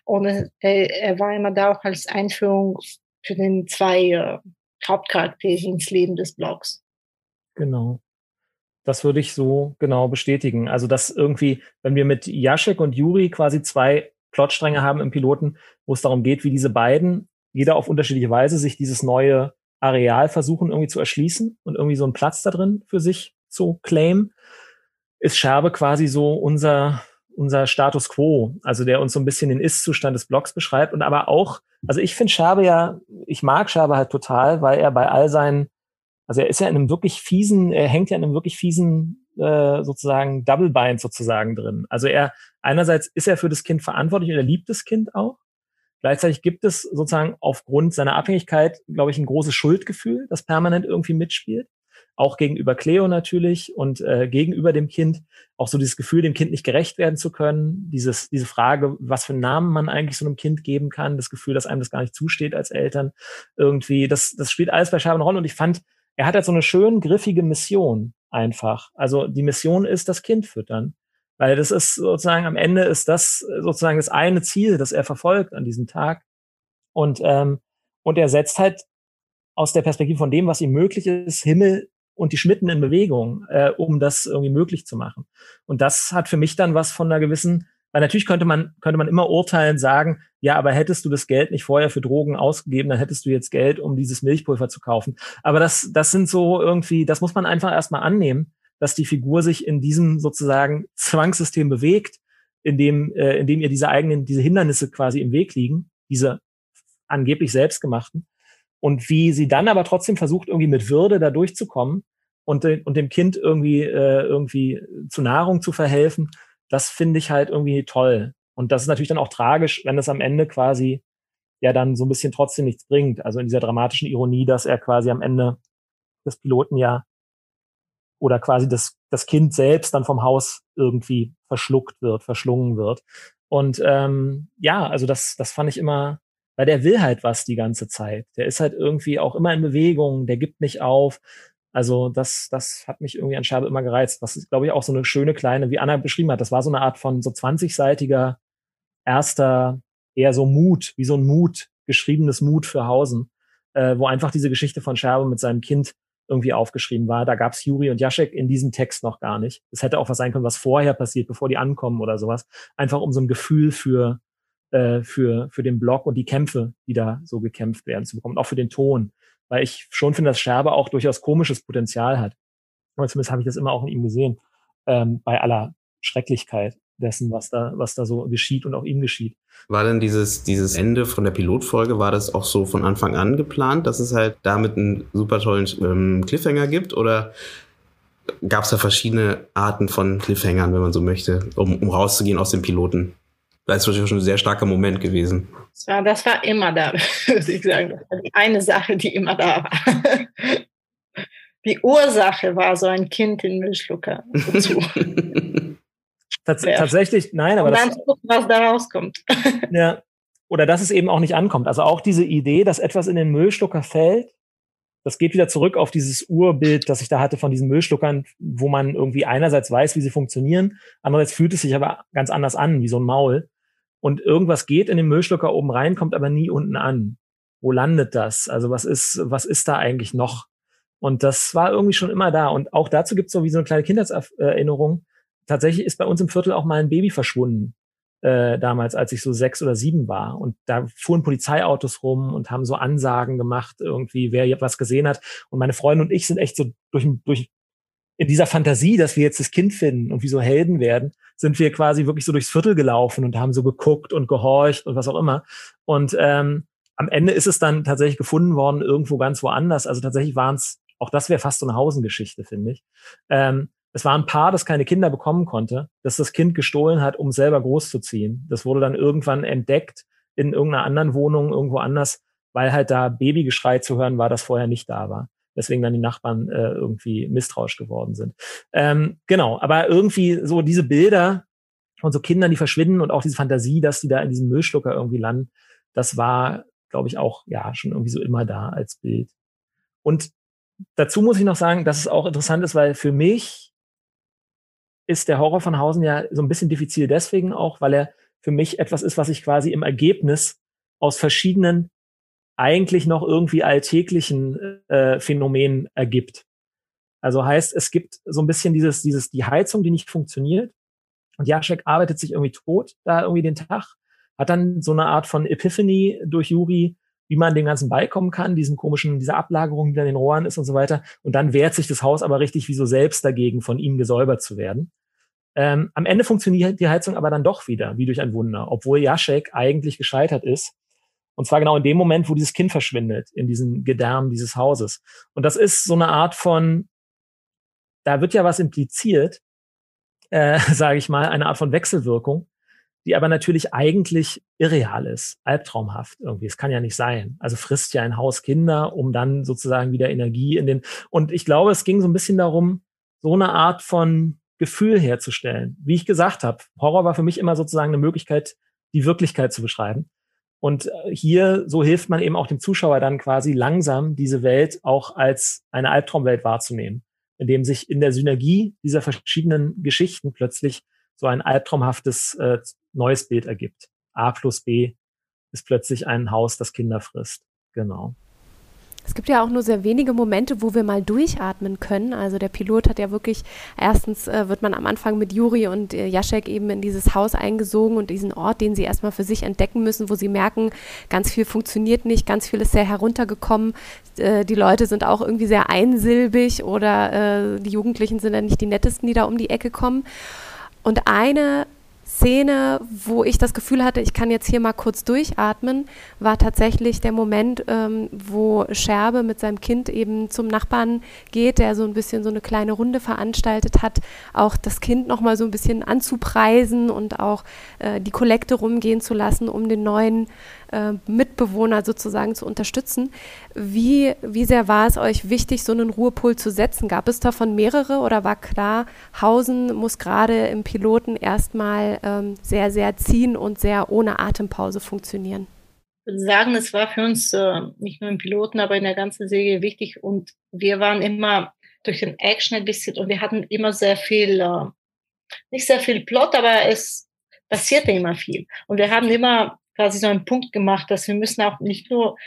Und er, er, war immer da auch als Einführung für den zwei äh, Hauptcharaktere ins Leben des Blogs. Genau. Das würde ich so genau bestätigen. Also, dass irgendwie, wenn wir mit Jaschek und Juri quasi zwei Plotstränge haben im Piloten, wo es darum geht, wie diese beiden, jeder auf unterschiedliche Weise, sich dieses neue Areal versuchen irgendwie zu erschließen und irgendwie so einen Platz da drin für sich zu claimen, ist Scherbe quasi so unser unser Status quo, also der uns so ein bisschen den Ist-Zustand des Blogs beschreibt und aber auch, also ich finde Scherbe ja, ich mag Scherbe halt total, weil er bei all seinen, also er ist ja in einem wirklich fiesen, er hängt ja in einem wirklich fiesen äh, sozusagen Double Bind sozusagen drin. Also er, einerseits ist er für das Kind verantwortlich und er liebt das Kind auch. Gleichzeitig gibt es sozusagen aufgrund seiner Abhängigkeit, glaube ich, ein großes Schuldgefühl, das permanent irgendwie mitspielt. Auch gegenüber Cleo natürlich und äh, gegenüber dem Kind, auch so dieses Gefühl, dem Kind nicht gerecht werden zu können, dieses, diese Frage, was für einen Namen man eigentlich so einem Kind geben kann, das Gefühl, dass einem das gar nicht zusteht als Eltern, irgendwie, das, das spielt alles bei Schabe eine Rolle und ich fand, er hat halt so eine schön griffige Mission einfach. Also die Mission ist das Kind füttern. Weil das ist sozusagen am Ende ist das sozusagen das eine Ziel, das er verfolgt an diesem Tag. Und, ähm, und er setzt halt aus der Perspektive von dem, was ihm möglich ist, Himmel und die Schmitten in Bewegung, äh, um das irgendwie möglich zu machen. Und das hat für mich dann was von einer gewissen, weil natürlich könnte man, könnte man immer urteilen, sagen, ja, aber hättest du das Geld nicht vorher für Drogen ausgegeben, dann hättest du jetzt Geld, um dieses Milchpulver zu kaufen. Aber das, das sind so irgendwie, das muss man einfach erstmal annehmen, dass die Figur sich in diesem sozusagen Zwangssystem bewegt, in dem, äh, in dem ihr diese eigenen, diese Hindernisse quasi im Weg liegen, diese angeblich selbstgemachten und wie sie dann aber trotzdem versucht, irgendwie mit Würde da durchzukommen und, und dem Kind irgendwie, äh, irgendwie zu Nahrung zu verhelfen, das finde ich halt irgendwie toll. Und das ist natürlich dann auch tragisch, wenn es am Ende quasi ja dann so ein bisschen trotzdem nichts bringt. Also in dieser dramatischen Ironie, dass er quasi am Ende des Piloten ja oder quasi das, das Kind selbst dann vom Haus irgendwie verschluckt wird, verschlungen wird. Und ähm, ja, also das, das fand ich immer, weil der will halt was die ganze Zeit. Der ist halt irgendwie auch immer in Bewegung, der gibt nicht auf. Also das, das hat mich irgendwie an Scherbe immer gereizt. Was ist, glaube ich, auch so eine schöne kleine, wie Anna beschrieben hat, das war so eine Art von so 20-seitiger erster, eher so Mut, wie so ein Mut, geschriebenes Mut für Hausen, äh, wo einfach diese Geschichte von Scherbe mit seinem Kind irgendwie aufgeschrieben war. Da gab es Juri und Jaschek in diesem Text noch gar nicht. Es hätte auch was sein können, was vorher passiert, bevor die ankommen oder sowas. Einfach um so ein Gefühl für, äh, für, für den Block und die Kämpfe, die da so gekämpft werden, zu bekommen. Und auch für den Ton. Weil ich schon finde, dass Scherbe auch durchaus komisches Potenzial hat. Aber zumindest habe ich das immer auch in ihm gesehen. Ähm, bei aller Schrecklichkeit dessen, was da, was da so geschieht und auch ihm geschieht. War denn dieses, dieses Ende von der Pilotfolge, war das auch so von Anfang an geplant, dass es halt damit einen super tollen ähm, Cliffhanger gibt? Oder gab es da verschiedene Arten von Cliffhangern, wenn man so möchte, um, um rauszugehen aus dem Piloten? Das ist natürlich schon ein sehr starker Moment gewesen. Das war, das war immer da, würde ich sagen. Das war die eine Sache, die immer da war. Die Ursache war so ein Kind in Milchschlucker. Tats ja. Tatsächlich, nein, aber Und dann das, gucken, was da rauskommt. Ja. Oder dass es eben auch nicht ankommt. Also auch diese Idee, dass etwas in den Müllschlucker fällt, das geht wieder zurück auf dieses Urbild, das ich da hatte von diesen Müllschluckern, wo man irgendwie einerseits weiß, wie sie funktionieren, andererseits fühlt es sich aber ganz anders an, wie so ein Maul. Und irgendwas geht in den Müllschlucker oben rein, kommt aber nie unten an. Wo landet das? Also was ist, was ist da eigentlich noch? Und das war irgendwie schon immer da. Und auch dazu gibt es so wie so eine kleine Kindheitserinnerung, tatsächlich ist bei uns im Viertel auch mal ein Baby verschwunden. Äh, damals, als ich so sechs oder sieben war. Und da fuhren Polizeiautos rum und haben so Ansagen gemacht, irgendwie, wer was gesehen hat. Und meine Freunde und ich sind echt so durch, durch in dieser Fantasie, dass wir jetzt das Kind finden und wie so Helden werden, sind wir quasi wirklich so durchs Viertel gelaufen und haben so geguckt und gehorcht und was auch immer. Und ähm, am Ende ist es dann tatsächlich gefunden worden, irgendwo ganz woanders. Also tatsächlich waren es, auch das wäre fast so eine Hausengeschichte, finde ich. Ähm, es war ein Paar, das keine Kinder bekommen konnte, das das Kind gestohlen hat, um selber großzuziehen. Das wurde dann irgendwann entdeckt in irgendeiner anderen Wohnung, irgendwo anders, weil halt da Babygeschrei zu hören war, das vorher nicht da war. Deswegen dann die Nachbarn äh, irgendwie misstrauisch geworden sind. Ähm, genau, aber irgendwie so diese Bilder von so Kindern, die verschwinden und auch diese Fantasie, dass die da in diesem Müllschlucker irgendwie landen, das war, glaube ich, auch ja schon irgendwie so immer da als Bild. Und dazu muss ich noch sagen, dass es auch interessant ist, weil für mich ist der Horror von Hausen ja so ein bisschen diffizil deswegen auch, weil er für mich etwas ist, was sich quasi im Ergebnis aus verschiedenen eigentlich noch irgendwie alltäglichen äh, Phänomenen ergibt. Also heißt, es gibt so ein bisschen dieses, dieses, die Heizung, die nicht funktioniert. Und Jaschek arbeitet sich irgendwie tot da irgendwie den Tag, hat dann so eine Art von Epiphany durch Juri, wie man dem Ganzen beikommen kann, diesen komischen, dieser Ablagerung, die da in den Rohren ist und so weiter. Und dann wehrt sich das Haus aber richtig wie so selbst dagegen, von ihm gesäubert zu werden. Ähm, am Ende funktioniert die Heizung aber dann doch wieder, wie durch ein Wunder, obwohl Jaschek eigentlich gescheitert ist. Und zwar genau in dem Moment, wo dieses Kind verschwindet, in diesem Gedärm dieses Hauses. Und das ist so eine Art von, da wird ja was impliziert, äh, sage ich mal, eine Art von Wechselwirkung, die aber natürlich eigentlich irreal ist, albtraumhaft irgendwie. Es kann ja nicht sein. Also frisst ja ein Haus Kinder, um dann sozusagen wieder Energie in den. Und ich glaube, es ging so ein bisschen darum, so eine Art von Gefühl herzustellen. Wie ich gesagt habe, Horror war für mich immer sozusagen eine Möglichkeit, die Wirklichkeit zu beschreiben. Und äh, hier, so hilft man eben auch dem Zuschauer dann quasi langsam diese Welt auch als eine Albtraumwelt wahrzunehmen, indem sich in der Synergie dieser verschiedenen Geschichten plötzlich so ein albtraumhaftes äh, neues Bild ergibt. A plus B ist plötzlich ein Haus, das Kinder frisst. Genau. Es gibt ja auch nur sehr wenige Momente, wo wir mal durchatmen können. Also der Pilot hat ja wirklich, erstens äh, wird man am Anfang mit Juri und äh, Jaschek eben in dieses Haus eingesogen und diesen Ort, den sie erstmal für sich entdecken müssen, wo sie merken, ganz viel funktioniert nicht, ganz viel ist sehr heruntergekommen. Äh, die Leute sind auch irgendwie sehr einsilbig oder äh, die Jugendlichen sind ja nicht die nettesten, die da um die Ecke kommen. Und eine Szene, wo ich das Gefühl hatte, ich kann jetzt hier mal kurz durchatmen, war tatsächlich der Moment, ähm, wo Scherbe mit seinem Kind eben zum Nachbarn geht, der so ein bisschen so eine kleine Runde veranstaltet hat, auch das Kind noch mal so ein bisschen anzupreisen und auch äh, die Kollekte rumgehen zu lassen, um den neuen äh, Mitbewohner sozusagen zu unterstützen. Wie, wie sehr war es euch wichtig, so einen Ruhepol zu setzen? Gab es davon mehrere oder war klar, Hausen muss gerade im Piloten erstmal ähm, sehr, sehr ziehen und sehr ohne Atempause funktionieren? Ich würde sagen, es war für uns äh, nicht nur im Piloten, aber in der ganzen Serie wichtig und wir waren immer durch den Action ein bisschen und wir hatten immer sehr viel, äh, nicht sehr viel Plot, aber es passierte immer viel. Und wir haben immer quasi so einen Punkt gemacht, dass wir müssen auch nicht nur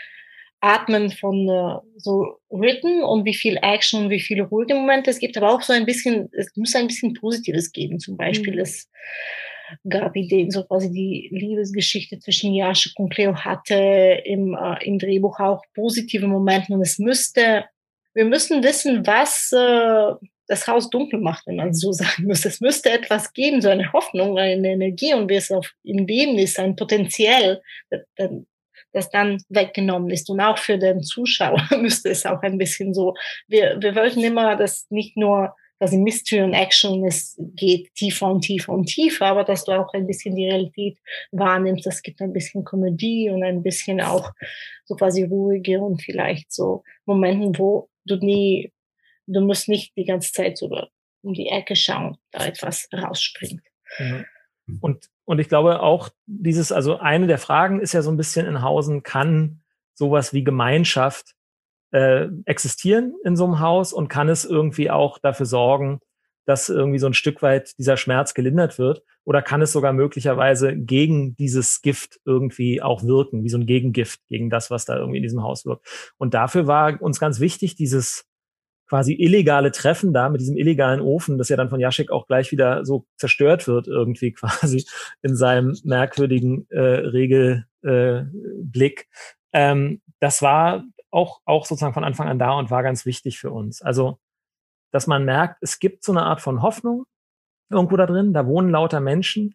atmen von äh, so Written und wie viel Action und wie viele ruhige Momente es gibt, aber auch so ein bisschen, es muss ein bisschen Positives geben. Zum Beispiel, mhm. es gab Ideen, so quasi die Liebesgeschichte zwischen Jaschek und Cleo hatte im, äh, im Drehbuch auch positive Momente und es müsste, wir müssen wissen, was äh, das Haus dunkel macht, wenn man so sagen muss. Es müsste etwas geben, so eine Hoffnung, eine Energie und wie es auf im Leben ist, ein Potenzial, das dann weggenommen ist. Und auch für den Zuschauer müsste es auch ein bisschen so, wir, wir wollten immer, dass nicht nur in Mystery und Action es geht tiefer und tiefer und tiefer, aber dass du auch ein bisschen die Realität wahrnimmst. Es gibt ein bisschen Komödie und ein bisschen auch so quasi ruhige und vielleicht so Momenten, wo du nie du musst nicht die ganze Zeit so um die Ecke schauen, da etwas rausspringt. Mhm. Und, und ich glaube auch dieses, also eine der Fragen ist ja so ein bisschen in Hausen, kann sowas wie Gemeinschaft äh, existieren in so einem Haus und kann es irgendwie auch dafür sorgen, dass irgendwie so ein Stück weit dieser Schmerz gelindert wird? Oder kann es sogar möglicherweise gegen dieses Gift irgendwie auch wirken, wie so ein Gegengift gegen das, was da irgendwie in diesem Haus wirkt? Und dafür war uns ganz wichtig, dieses quasi illegale Treffen da mit diesem illegalen Ofen, das ja dann von Jaschek auch gleich wieder so zerstört wird irgendwie quasi in seinem merkwürdigen äh, Regelblick. Äh, ähm, das war auch, auch sozusagen von Anfang an da und war ganz wichtig für uns. Also, dass man merkt, es gibt so eine Art von Hoffnung irgendwo da drin. Da wohnen lauter Menschen,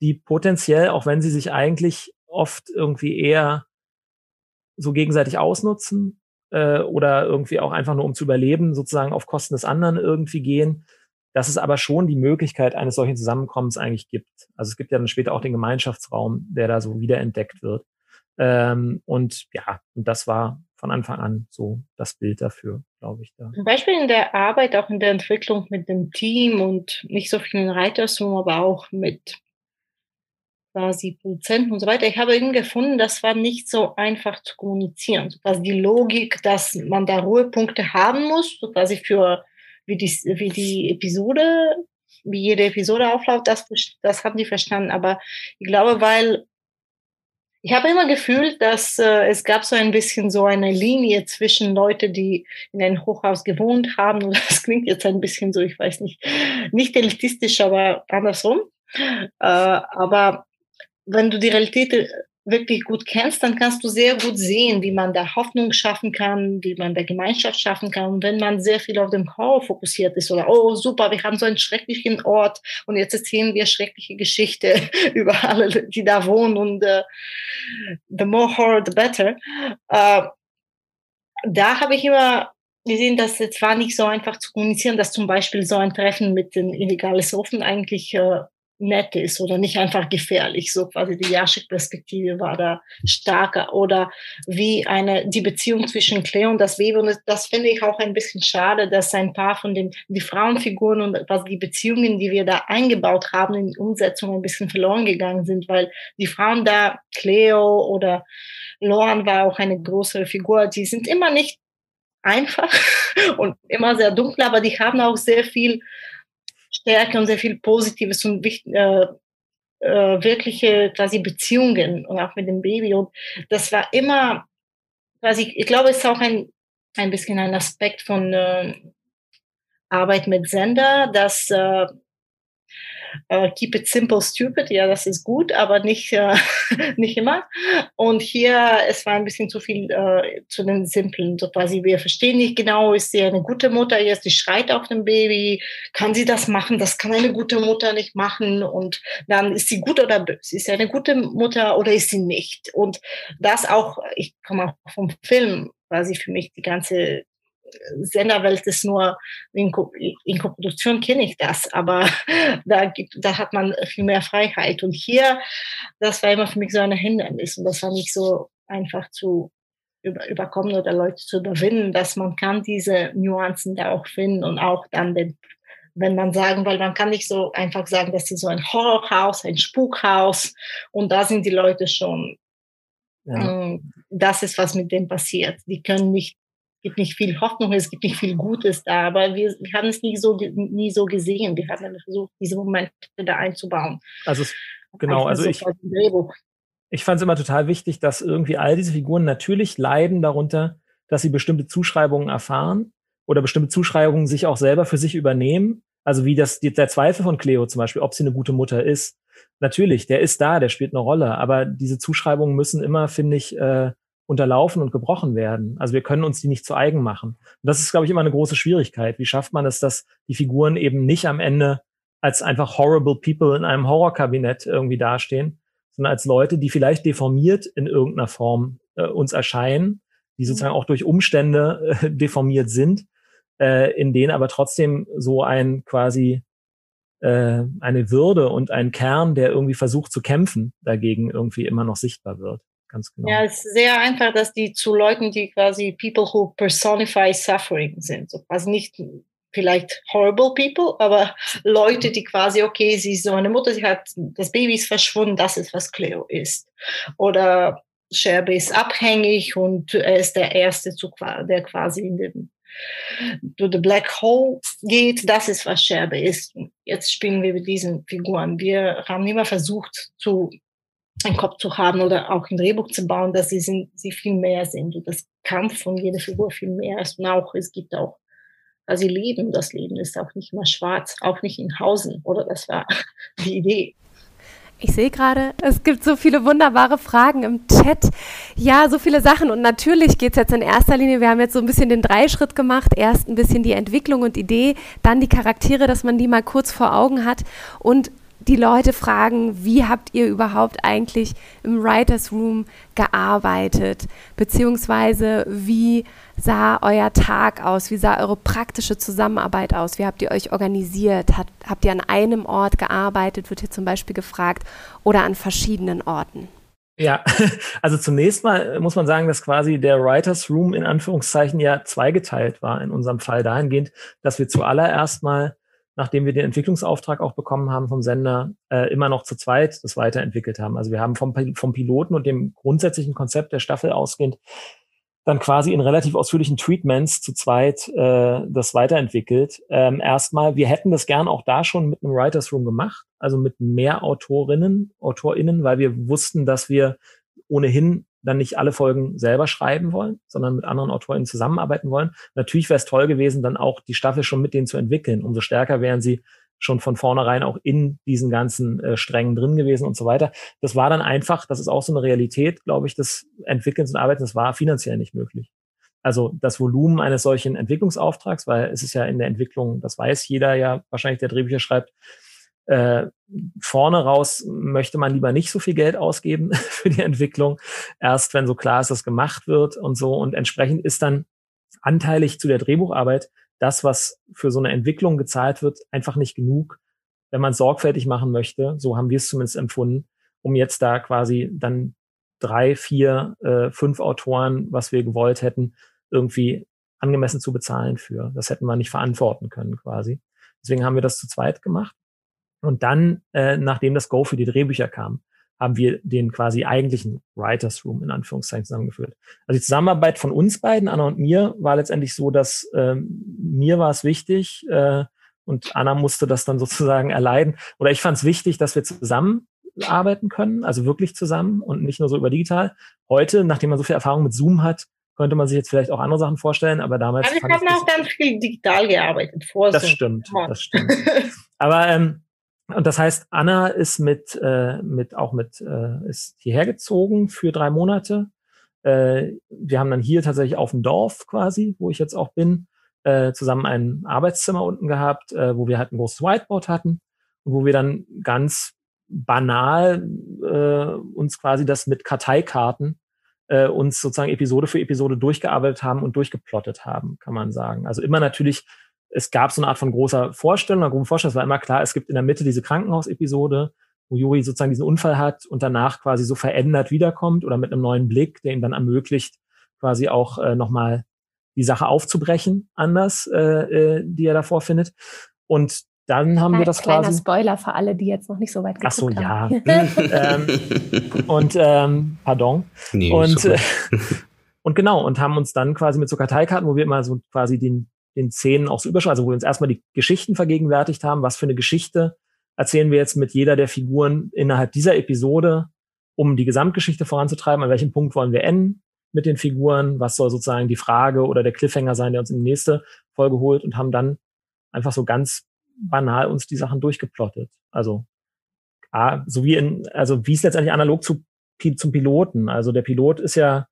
die potenziell, auch wenn sie sich eigentlich oft irgendwie eher so gegenseitig ausnutzen, äh, oder irgendwie auch einfach nur um zu überleben, sozusagen auf Kosten des anderen irgendwie gehen, dass es aber schon die Möglichkeit eines solchen Zusammenkommens eigentlich gibt. Also es gibt ja dann später auch den Gemeinschaftsraum, der da so wiederentdeckt wird. Ähm, und ja, und das war von Anfang an so das Bild dafür, glaube ich. Da. Zum Beispiel in der Arbeit, auch in der Entwicklung mit dem Team und nicht so vielen Reitersum, aber auch mit quasi Produzenten und so weiter. Ich habe eben gefunden, das war nicht so einfach zu kommunizieren. Also die Logik, dass man da Ruhepunkte haben muss, so quasi für wie die, wie die Episode, wie jede Episode aufläuft, das, das haben die verstanden. Aber ich glaube, weil ich habe immer gefühlt, dass äh, es gab so ein bisschen so eine Linie zwischen Leute, die in einem Hochhaus gewohnt haben. Und das klingt jetzt ein bisschen so, ich weiß nicht, nicht elitistisch, aber andersrum. Äh, aber wenn du die Realität äh, wirklich gut kennst, dann kannst du sehr gut sehen, wie man da Hoffnung schaffen kann, wie man da Gemeinschaft schaffen kann. Und wenn man sehr viel auf dem Horror fokussiert ist oder, oh super, wir haben so einen schrecklichen Ort und jetzt erzählen wir schreckliche Geschichte über alle, die da wohnen und uh, the more horror, the better. Uh, da habe ich immer gesehen, dass es war nicht so einfach zu kommunizieren, dass zum Beispiel so ein Treffen mit den illegalen Ofen eigentlich uh, nett ist oder nicht einfach gefährlich. So quasi die Jaschik-Perspektive war da stärker. Oder wie eine, die Beziehung zwischen Cleo und das Baby. Und das, finde ich auch ein bisschen schade, dass ein paar von den, die Frauenfiguren und was die Beziehungen, die wir da eingebaut haben in die Umsetzung ein bisschen verloren gegangen sind, weil die Frauen da, Cleo oder Loran war auch eine größere Figur, die sind immer nicht einfach und immer sehr dunkel, aber die haben auch sehr viel Stärke und sehr viel Positives und äh, äh, wirkliche quasi Beziehungen und auch mit dem Baby. Und das war immer quasi, ich glaube, es ist auch ein, ein bisschen ein Aspekt von äh, Arbeit mit Sender, dass äh, äh, keep it simple, stupid, ja, das ist gut, aber nicht, äh, nicht immer. Und hier, es war ein bisschen zu viel äh, zu den Simplen, so quasi, wir verstehen nicht genau, ist sie eine gute Mutter? Jetzt, die schreit auf dem Baby, kann sie das machen, das kann eine gute Mutter nicht machen. Und dann ist sie gut oder böse, ist sie eine gute Mutter oder ist sie nicht? Und das auch, ich komme auch vom Film, quasi für mich die ganze Senderwelt ist nur, in, in Koproduktion kenne ich das, aber da, gibt, da hat man viel mehr Freiheit. Und hier, das war immer für mich so ein Hindernis und das war nicht so einfach zu über, überkommen oder Leute zu überwinden, dass man kann diese Nuancen da auch finden und auch dann den wenn man sagen, weil man kann nicht so einfach sagen, das ist so ein Horrorhaus, ein Spukhaus und da sind die Leute schon. Ja. Ähm, das ist, was mit dem passiert. Die können nicht gibt nicht viel Hoffnung, es gibt nicht viel Gutes da, aber wir, wir haben es nie so, nie so gesehen. Wir haben versucht, diese Momente da einzubauen. Also, genau, also ich, ich fand es immer total wichtig, dass irgendwie all diese Figuren natürlich leiden darunter, dass sie bestimmte Zuschreibungen erfahren oder bestimmte Zuschreibungen sich auch selber für sich übernehmen. Also wie das, der Zweifel von Cleo zum Beispiel, ob sie eine gute Mutter ist. Natürlich, der ist da, der spielt eine Rolle, aber diese Zuschreibungen müssen immer, finde ich, äh, unterlaufen und gebrochen werden. Also wir können uns die nicht zu eigen machen. Und das ist, glaube ich, immer eine große Schwierigkeit. Wie schafft man es, dass die Figuren eben nicht am Ende als einfach horrible people in einem Horrorkabinett irgendwie dastehen, sondern als Leute, die vielleicht deformiert in irgendeiner Form äh, uns erscheinen, die sozusagen auch durch Umstände äh, deformiert sind, äh, in denen aber trotzdem so ein quasi äh, eine Würde und ein Kern, der irgendwie versucht zu kämpfen, dagegen irgendwie immer noch sichtbar wird ganz genau. Ja, es ist sehr einfach, dass die zu Leuten, die quasi people who personify suffering sind, so quasi nicht vielleicht horrible people, aber Leute, die quasi, okay, sie ist so eine Mutter, sie hat, das Baby ist verschwunden, das ist, was Cleo ist. Oder Sherby ist abhängig und er ist der Erste, der quasi in den to the Black Hole geht, das ist, was Sherby ist. Jetzt spielen wir mit diesen Figuren. Wir haben immer versucht zu einen Kopf zu haben oder auch ein Drehbuch zu bauen, dass sie, sind, sie viel mehr sind und das Kampf von jeder Figur viel mehr ist. Und auch, es gibt auch, also sie leben, das Leben ist auch nicht immer schwarz, auch nicht in Hausen, oder das war die Idee. Ich sehe gerade, es gibt so viele wunderbare Fragen im Chat. Ja, so viele Sachen. Und natürlich geht es jetzt in erster Linie, wir haben jetzt so ein bisschen den Dreischritt gemacht. Erst ein bisschen die Entwicklung und Idee, dann die Charaktere, dass man die mal kurz vor Augen hat. Und die Leute fragen, wie habt ihr überhaupt eigentlich im Writers Room gearbeitet? Beziehungsweise wie sah euer Tag aus? Wie sah eure praktische Zusammenarbeit aus? Wie habt ihr euch organisiert? Hat, habt ihr an einem Ort gearbeitet, wird hier zum Beispiel gefragt, oder an verschiedenen Orten? Ja, also zunächst mal muss man sagen, dass quasi der Writers Room in Anführungszeichen ja zweigeteilt war in unserem Fall dahingehend, dass wir zuallererst mal nachdem wir den Entwicklungsauftrag auch bekommen haben vom Sender, äh, immer noch zu zweit das weiterentwickelt haben. Also wir haben vom, vom Piloten und dem grundsätzlichen Konzept der Staffel ausgehend dann quasi in relativ ausführlichen Treatments zu zweit äh, das weiterentwickelt. Ähm, erstmal, wir hätten das gern auch da schon mit einem Writers Room gemacht, also mit mehr Autorinnen, AutorInnen, weil wir wussten, dass wir ohnehin dann nicht alle Folgen selber schreiben wollen, sondern mit anderen Autoren zusammenarbeiten wollen. Natürlich wäre es toll gewesen, dann auch die Staffel schon mit denen zu entwickeln. Umso stärker wären sie schon von vornherein auch in diesen ganzen äh, Strängen drin gewesen und so weiter. Das war dann einfach, das ist auch so eine Realität, glaube ich, des Entwickelns und Arbeitens, das war finanziell nicht möglich. Also das Volumen eines solchen Entwicklungsauftrags, weil es ist ja in der Entwicklung, das weiß jeder ja wahrscheinlich, der Drehbücher schreibt, äh, vorne raus möchte man lieber nicht so viel Geld ausgeben für die Entwicklung, erst wenn so klar ist, dass gemacht wird und so. Und entsprechend ist dann anteilig zu der Drehbucharbeit das, was für so eine Entwicklung gezahlt wird, einfach nicht genug, wenn man es sorgfältig machen möchte, so haben wir es zumindest empfunden, um jetzt da quasi dann drei, vier, äh, fünf Autoren, was wir gewollt hätten, irgendwie angemessen zu bezahlen für. Das hätten wir nicht verantworten können quasi. Deswegen haben wir das zu zweit gemacht. Und dann, äh, nachdem das Go für die Drehbücher kam, haben wir den quasi eigentlichen Writers Room in Anführungszeichen zusammengeführt. Also die Zusammenarbeit von uns beiden, Anna und mir, war letztendlich so, dass ähm, mir war es wichtig äh, und Anna musste das dann sozusagen erleiden. Oder ich fand es wichtig, dass wir zusammenarbeiten können, also wirklich zusammen und nicht nur so über digital. Heute, nachdem man so viel Erfahrung mit Zoom hat, könnte man sich jetzt vielleicht auch andere Sachen vorstellen, aber damals. Aber wir haben auch ganz viel digital gearbeitet vor. Das stimmt, das stimmt. aber ähm, und das heißt, Anna ist mit, äh, mit auch mit, äh, ist hierher gezogen für drei Monate. Äh, wir haben dann hier tatsächlich auf dem Dorf quasi, wo ich jetzt auch bin, äh, zusammen ein Arbeitszimmer unten gehabt, äh, wo wir halt ein großes Whiteboard hatten und wo wir dann ganz banal äh, uns quasi das mit Karteikarten äh, uns sozusagen Episode für Episode durchgearbeitet haben und durchgeplottet haben, kann man sagen. Also immer natürlich es gab so eine Art von großer Vorstellung, einer groben Vorstellung. Es war immer klar, es gibt in der Mitte diese Krankenhausepisode, wo Juri sozusagen diesen Unfall hat und danach quasi so verändert wiederkommt oder mit einem neuen Blick, der ihm dann ermöglicht, quasi auch äh, nochmal die Sache aufzubrechen, anders, äh, äh, die er davor findet. Und dann haben Kleine, wir das kleiner quasi. Kleiner Spoiler für alle, die jetzt noch nicht so weit geguckt haben. Ach so, ja. ähm, und ähm, pardon. Nee, und, äh, und genau, und haben uns dann quasi mit so Karteikarten, wo wir immer so quasi den den Szenen auch so überschreiben, also wo wir uns erstmal die Geschichten vergegenwärtigt haben, was für eine Geschichte erzählen wir jetzt mit jeder der Figuren innerhalb dieser Episode, um die Gesamtgeschichte voranzutreiben, an welchem Punkt wollen wir enden mit den Figuren, was soll sozusagen die Frage oder der Cliffhanger sein, der uns in die nächste Folge holt und haben dann einfach so ganz banal uns die Sachen durchgeplottet. Also so wie in, also wie es letztendlich analog zu, zum Piloten. Also der Pilot ist ja,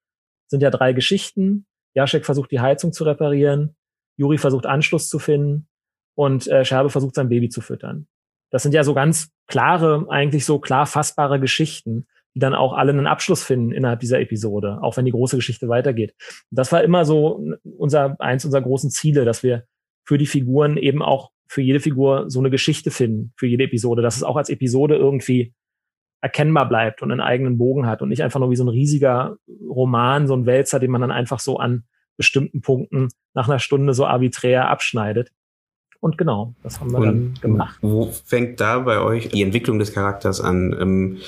sind ja drei Geschichten. Jaschek versucht die Heizung zu reparieren. Juri versucht Anschluss zu finden und äh, Scherbe versucht sein Baby zu füttern. Das sind ja so ganz klare, eigentlich so klar fassbare Geschichten, die dann auch alle einen Abschluss finden innerhalb dieser Episode, auch wenn die große Geschichte weitergeht. Das war immer so unser, eins unserer großen Ziele, dass wir für die Figuren eben auch für jede Figur so eine Geschichte finden, für jede Episode, dass es auch als Episode irgendwie erkennbar bleibt und einen eigenen Bogen hat und nicht einfach nur wie so ein riesiger Roman, so ein Wälzer, den man dann einfach so an bestimmten Punkten nach einer Stunde so arbiträr abschneidet. Und genau, das haben wir Und dann gemacht. Wo fängt da bei euch die Entwicklung des Charakters an? Ähm,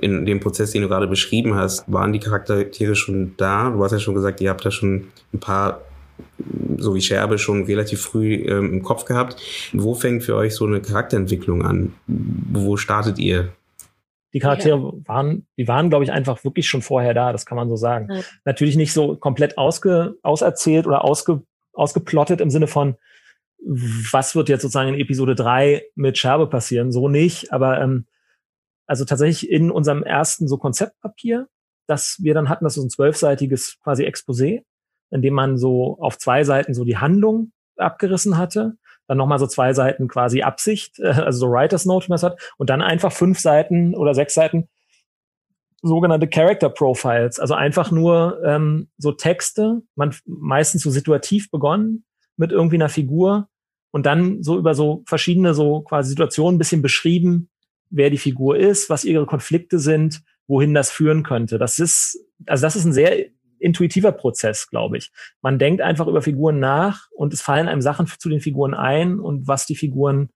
in dem Prozess, den du gerade beschrieben hast, waren die Charaktere schon da? Du hast ja schon gesagt, ihr habt da schon ein paar so wie Scherbe schon relativ früh ähm, im Kopf gehabt. Wo fängt für euch so eine Charakterentwicklung an? Wo startet ihr? Die Charaktere ja. waren, die waren, glaube ich, einfach wirklich schon vorher da, das kann man so sagen. Ja. Natürlich nicht so komplett ausge, auserzählt oder ausge, ausgeplottet im Sinne von, was wird jetzt sozusagen in Episode drei mit Scherbe passieren, so nicht, aber ähm, also tatsächlich in unserem ersten so Konzeptpapier, das wir dann hatten, das ist ein zwölfseitiges quasi Exposé, in dem man so auf zwei Seiten so die Handlung abgerissen hatte dann nochmal so zwei Seiten quasi Absicht, äh, also so Writer's Note, wie man es hat, und dann einfach fünf Seiten oder sechs Seiten sogenannte Character Profiles, also einfach nur ähm, so Texte, man meistens so situativ begonnen mit irgendwie einer Figur und dann so über so verschiedene so quasi Situationen ein bisschen beschrieben, wer die Figur ist, was ihre Konflikte sind, wohin das führen könnte. Das ist, also das ist ein sehr intuitiver Prozess, glaube ich. Man denkt einfach über Figuren nach und es fallen einem Sachen zu den Figuren ein und was die Figuren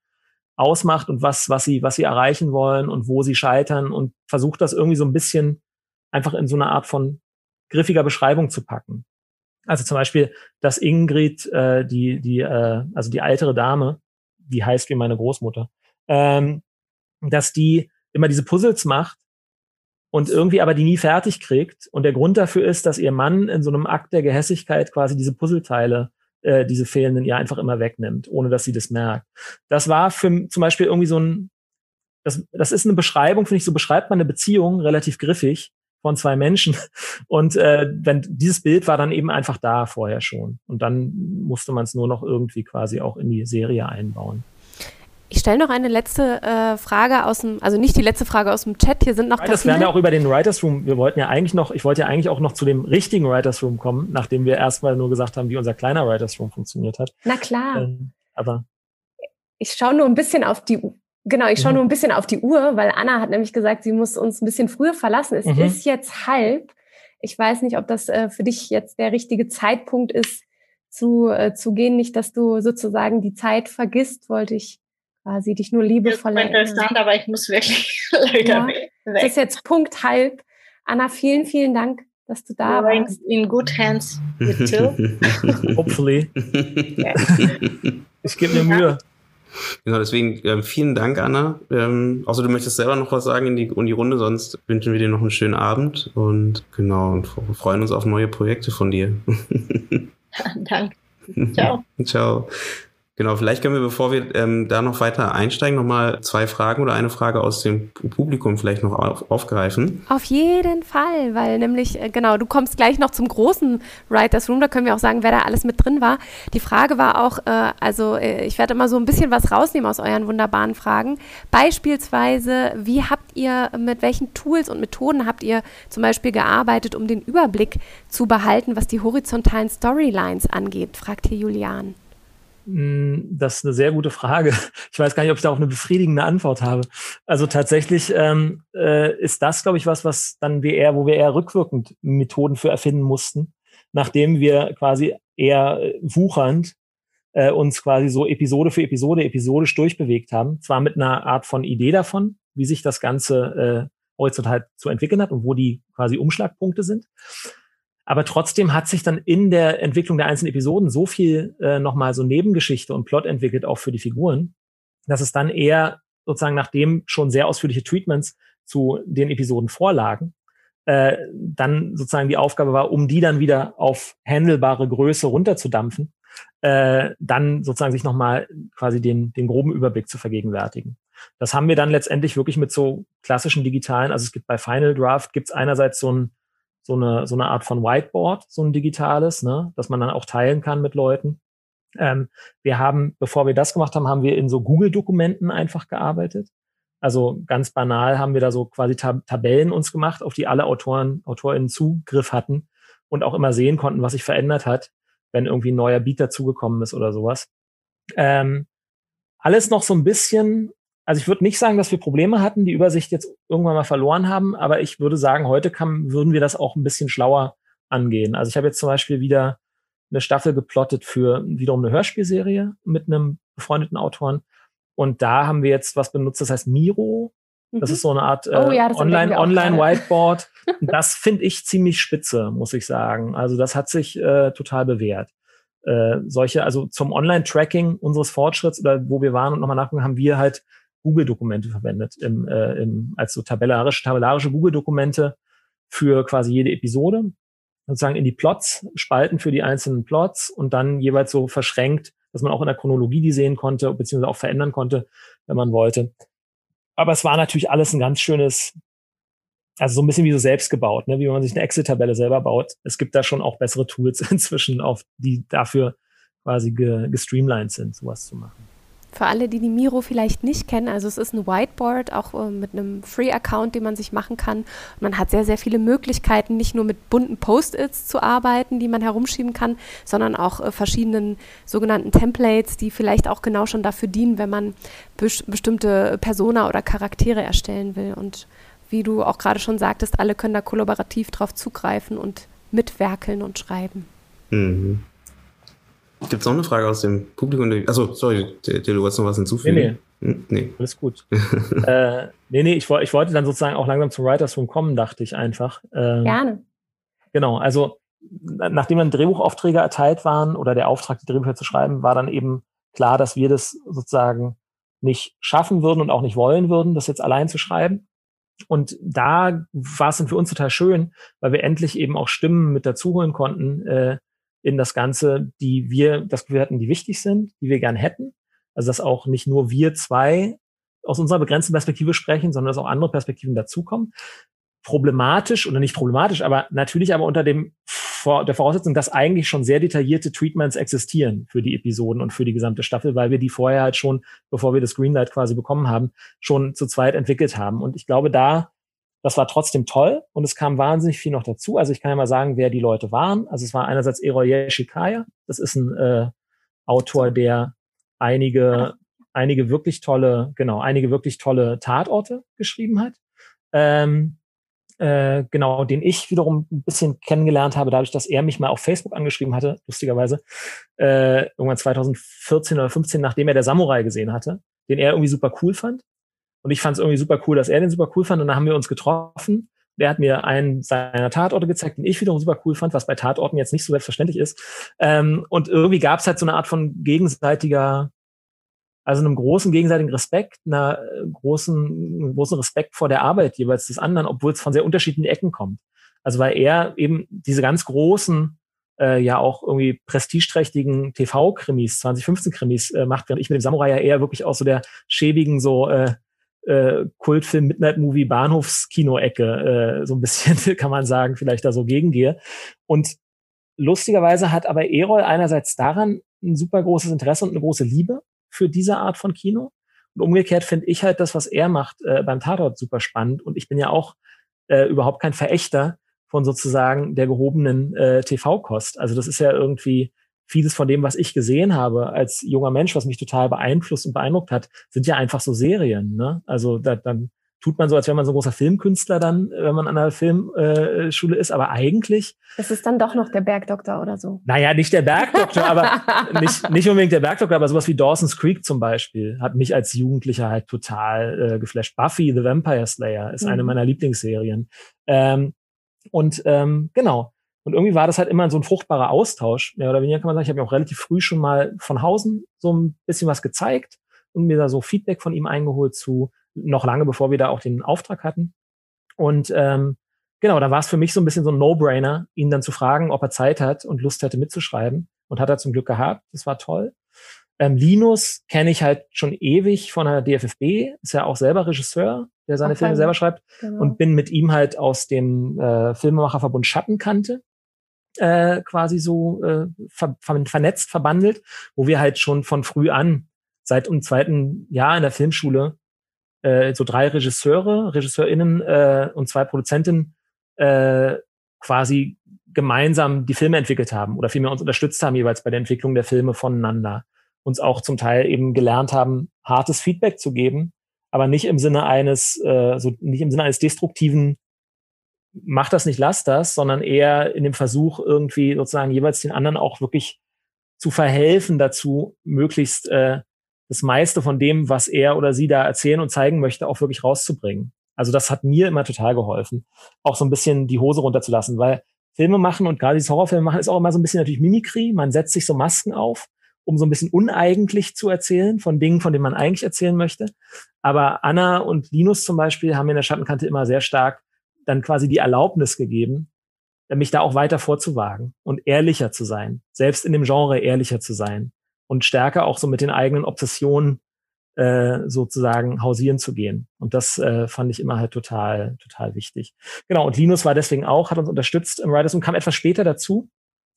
ausmacht und was, was sie, was sie erreichen wollen und wo sie scheitern und versucht das irgendwie so ein bisschen einfach in so eine Art von griffiger Beschreibung zu packen. Also zum Beispiel, dass Ingrid, äh, die, die, äh, also die ältere Dame, die heißt wie meine Großmutter, ähm, dass die immer diese Puzzles macht und irgendwie aber die nie fertig kriegt. Und der Grund dafür ist, dass ihr Mann in so einem Akt der Gehässigkeit quasi diese Puzzleteile, äh, diese fehlenden, ihr einfach immer wegnimmt, ohne dass sie das merkt. Das war für zum Beispiel irgendwie so ein, das, das ist eine Beschreibung, finde ich, so beschreibt man eine Beziehung relativ griffig von zwei Menschen. Und äh, wenn dieses Bild war dann eben einfach da vorher schon. Und dann musste man es nur noch irgendwie quasi auch in die Serie einbauen. Ich stelle noch eine letzte äh, Frage aus dem, also nicht die letzte Frage aus dem Chat, hier sind noch Nein, Das wären ja auch über den Writers Room. Wir wollten ja eigentlich noch, ich wollte ja eigentlich auch noch zu dem richtigen Writers Room kommen, nachdem wir erstmal nur gesagt haben, wie unser kleiner Writers Room funktioniert hat. Na klar. Ähm, aber ich schaue nur ein bisschen auf die Genau, ich schaue mhm. nur ein bisschen auf die Uhr, weil Anna hat nämlich gesagt, sie muss uns ein bisschen früher verlassen. Es mhm. ist jetzt halb. Ich weiß nicht, ob das äh, für dich jetzt der richtige Zeitpunkt ist, zu, äh, zu gehen. Nicht, dass du sozusagen die Zeit vergisst, wollte ich quasi dich nur liebevoll erinnern. interessant, aber ich muss wirklich leider ja, weg. Es ist jetzt Punkt halb. Anna, vielen, vielen Dank, dass du da You're warst. In good hands with Till. Hopefully. Ich gebe mir Mühe. Genau, deswegen äh, vielen Dank, Anna. Ähm, außer du möchtest selber noch was sagen in die, in die Runde, sonst wünschen wir dir noch einen schönen Abend und genau, und freuen uns auf neue Projekte von dir. Danke. Ciao. Ciao. Genau, vielleicht können wir, bevor wir ähm, da noch weiter einsteigen, nochmal zwei Fragen oder eine Frage aus dem Publikum vielleicht noch auf, aufgreifen. Auf jeden Fall, weil nämlich, äh, genau, du kommst gleich noch zum großen Writers Room, da können wir auch sagen, wer da alles mit drin war. Die Frage war auch, äh, also äh, ich werde immer so ein bisschen was rausnehmen aus euren wunderbaren Fragen. Beispielsweise, wie habt ihr, mit welchen Tools und Methoden habt ihr zum Beispiel gearbeitet, um den Überblick zu behalten, was die horizontalen Storylines angeht, fragt hier Julian. Hm, das ist eine sehr gute Frage. Ich weiß gar nicht, ob ich da auch eine befriedigende Antwort habe. Also tatsächlich ähm, äh, ist das, glaube ich, was, was dann wir eher, wo wir eher rückwirkend Methoden für erfinden mussten, nachdem wir quasi eher äh, wuchernd äh, uns quasi so Episode für Episode, episodisch durchbewegt haben. Zwar mit einer Art von Idee davon, wie sich das Ganze äh, horizontal zu entwickeln hat und wo die quasi Umschlagpunkte sind. Aber trotzdem hat sich dann in der Entwicklung der einzelnen Episoden so viel äh, nochmal so Nebengeschichte und Plot entwickelt, auch für die Figuren, dass es dann eher sozusagen nachdem schon sehr ausführliche Treatments zu den Episoden vorlagen, äh, dann sozusagen die Aufgabe war, um die dann wieder auf handelbare Größe runterzudampfen, äh, dann sozusagen sich nochmal quasi den, den groben Überblick zu vergegenwärtigen. Das haben wir dann letztendlich wirklich mit so klassischen digitalen, also es gibt bei Final Draft, gibt es einerseits so ein so eine, so eine Art von Whiteboard, so ein digitales, ne, dass man dann auch teilen kann mit Leuten. Ähm, wir haben, bevor wir das gemacht haben, haben wir in so Google-Dokumenten einfach gearbeitet. Also ganz banal haben wir da so quasi Tab Tabellen uns gemacht, auf die alle Autoren, AutorInnen Zugriff hatten und auch immer sehen konnten, was sich verändert hat, wenn irgendwie ein neuer Beat dazugekommen ist oder sowas. Ähm, alles noch so ein bisschen also ich würde nicht sagen, dass wir Probleme hatten, die Übersicht jetzt irgendwann mal verloren haben, aber ich würde sagen, heute kann, würden wir das auch ein bisschen schlauer angehen. Also ich habe jetzt zum Beispiel wieder eine Staffel geplottet für wiederum eine Hörspielserie mit einem befreundeten Autoren. Und da haben wir jetzt was benutzt, das heißt Miro. Das mhm. ist so eine Art äh, oh, ja, Online, Online Whiteboard. das finde ich ziemlich spitze, muss ich sagen. Also das hat sich äh, total bewährt. Äh, solche, also zum Online-Tracking unseres Fortschritts oder wo wir waren und nochmal nachgucken, haben wir halt Google-Dokumente verwendet, im, äh, im, als so tabellarische, tabellarische Google-Dokumente für quasi jede Episode, sozusagen in die Plots, Spalten für die einzelnen Plots und dann jeweils so verschränkt, dass man auch in der Chronologie die sehen konnte, beziehungsweise auch verändern konnte, wenn man wollte. Aber es war natürlich alles ein ganz schönes, also so ein bisschen wie so selbst gebaut, ne? wie man sich eine Excel-Tabelle selber baut. Es gibt da schon auch bessere Tools inzwischen, auf die dafür quasi gestreamlined sind, sowas zu machen. Für alle, die die Miro vielleicht nicht kennen, also es ist ein Whiteboard, auch äh, mit einem Free-Account, den man sich machen kann. man hat sehr, sehr viele Möglichkeiten, nicht nur mit bunten Post-its zu arbeiten, die man herumschieben kann, sondern auch äh, verschiedenen sogenannten Templates, die vielleicht auch genau schon dafür dienen, wenn man bes bestimmte Persona oder Charaktere erstellen will. Und wie du auch gerade schon sagtest, alle können da kollaborativ drauf zugreifen und mitwerkeln und schreiben. Mhm. Gibt es noch eine Frage aus dem Publikum? Also sorry, du wolltest noch was hinzufügen? Nee, nee. Hm? nee. Alles gut. äh, nee, nee, ich, ich wollte dann sozusagen auch langsam zum Writers Room kommen, dachte ich einfach. Ähm, Gerne. Genau, also nachdem dann Drehbuchaufträge erteilt waren oder der Auftrag, die Drehbücher zu schreiben, war dann eben klar, dass wir das sozusagen nicht schaffen würden und auch nicht wollen würden, das jetzt allein zu schreiben. Und da war es dann für uns total schön, weil wir endlich eben auch Stimmen mit dazuholen konnten, äh, in das Ganze, die wir das Gefühl hatten, die wichtig sind, die wir gern hätten. Also dass auch nicht nur wir zwei aus unserer begrenzten Perspektive sprechen, sondern dass auch andere Perspektiven dazukommen. Problematisch oder nicht problematisch, aber natürlich aber unter dem der Voraussetzung, dass eigentlich schon sehr detaillierte Treatments existieren für die Episoden und für die gesamte Staffel, weil wir die vorher halt schon, bevor wir das Greenlight quasi bekommen haben, schon zu zweit entwickelt haben. Und ich glaube, da das war trotzdem toll und es kam wahnsinnig viel noch dazu. Also ich kann ja mal sagen, wer die Leute waren. Also es war einerseits Eroye Shikaya. Das ist ein äh, Autor, der einige einige wirklich tolle, genau, einige wirklich tolle Tatorte geschrieben hat. Ähm, äh, genau, den ich wiederum ein bisschen kennengelernt habe, dadurch, dass er mich mal auf Facebook angeschrieben hatte, lustigerweise, äh, irgendwann 2014 oder 15, nachdem er der Samurai gesehen hatte, den er irgendwie super cool fand. Und ich fand es irgendwie super cool, dass er den super cool fand. Und dann haben wir uns getroffen. Der hat mir einen seiner Tatorte gezeigt, den ich wiederum super cool fand, was bei Tatorten jetzt nicht so selbstverständlich ist. Ähm, und irgendwie gab es halt so eine Art von gegenseitiger also einem großen gegenseitigen Respekt, einer großen, großen Respekt vor der Arbeit jeweils des anderen, obwohl es von sehr unterschiedlichen Ecken kommt. Also weil er eben diese ganz großen, äh, ja auch irgendwie prestigeträchtigen TV-Krimis, 2015-Krimis äh, macht, während ich mit dem Samurai ja eher wirklich aus so der schäbigen, so äh, äh, Kultfilm, Midnight-Movie, Bahnhofskino-Ecke, äh, so ein bisschen, kann man sagen, vielleicht da so gegengehe. Und lustigerweise hat aber Erol einerseits daran ein super großes Interesse und eine große Liebe für diese Art von Kino. Und umgekehrt finde ich halt das, was er macht, äh, beim Tatort super spannend. Und ich bin ja auch äh, überhaupt kein Verächter von sozusagen der gehobenen äh, TV-Kost. Also das ist ja irgendwie vieles von dem, was ich gesehen habe als junger Mensch, was mich total beeinflusst und beeindruckt hat, sind ja einfach so Serien. Ne? Also da, dann tut man so, als wäre man so ein großer Filmkünstler dann, wenn man an einer Filmschule äh, ist, aber eigentlich. Es ist dann doch noch der Bergdoktor oder so. Naja, nicht der Bergdoktor, aber nicht, nicht unbedingt der Bergdoktor, aber sowas wie Dawson's Creek zum Beispiel hat mich als Jugendlicher halt total äh, geflasht. Buffy the Vampire Slayer ist mhm. eine meiner Lieblingsserien. Ähm, und ähm, genau. Und irgendwie war das halt immer so ein fruchtbarer Austausch. Mehr oder weniger kann man sagen, ich habe mir auch relativ früh schon mal von Hausen so ein bisschen was gezeigt und mir da so Feedback von ihm eingeholt zu noch lange bevor wir da auch den Auftrag hatten. Und ähm, genau, da war es für mich so ein bisschen so ein No-Brainer, ihn dann zu fragen, ob er Zeit hat und Lust hätte mitzuschreiben. Und hat er zum Glück gehabt. Das war toll. Ähm, Linus kenne ich halt schon ewig von der DFFB, ist ja auch selber Regisseur, der seine okay. Filme selber schreibt. Genau. Und bin mit ihm halt aus dem äh, Filmemacherverbund Schattenkante äh, quasi so äh, ver vernetzt, verbandelt, wo wir halt schon von früh an, seit dem zweiten Jahr in der Filmschule, äh, so drei Regisseure, RegisseurInnen äh, und zwei Produzentinnen äh, quasi gemeinsam die Filme entwickelt haben oder vielmehr uns unterstützt haben jeweils bei der Entwicklung der Filme voneinander. Uns auch zum Teil eben gelernt haben, hartes Feedback zu geben, aber nicht im Sinne eines, äh, so nicht im Sinne eines destruktiven mach das nicht, lass das, sondern eher in dem Versuch, irgendwie sozusagen jeweils den anderen auch wirklich zu verhelfen dazu, möglichst äh, das meiste von dem, was er oder sie da erzählen und zeigen möchte, auch wirklich rauszubringen. Also das hat mir immer total geholfen, auch so ein bisschen die Hose runterzulassen, weil Filme machen und gerade die Horrorfilme machen ist auch immer so ein bisschen natürlich Mimikry. Man setzt sich so Masken auf, um so ein bisschen uneigentlich zu erzählen von Dingen, von denen man eigentlich erzählen möchte. Aber Anna und Linus zum Beispiel haben in der Schattenkante immer sehr stark dann quasi die Erlaubnis gegeben, mich da auch weiter vorzuwagen und ehrlicher zu sein, selbst in dem Genre ehrlicher zu sein und stärker auch so mit den eigenen Obsessionen äh, sozusagen hausieren zu gehen. Und das äh, fand ich immer halt total, total wichtig. Genau, und Linus war deswegen auch, hat uns unterstützt im Writers und kam etwas später dazu,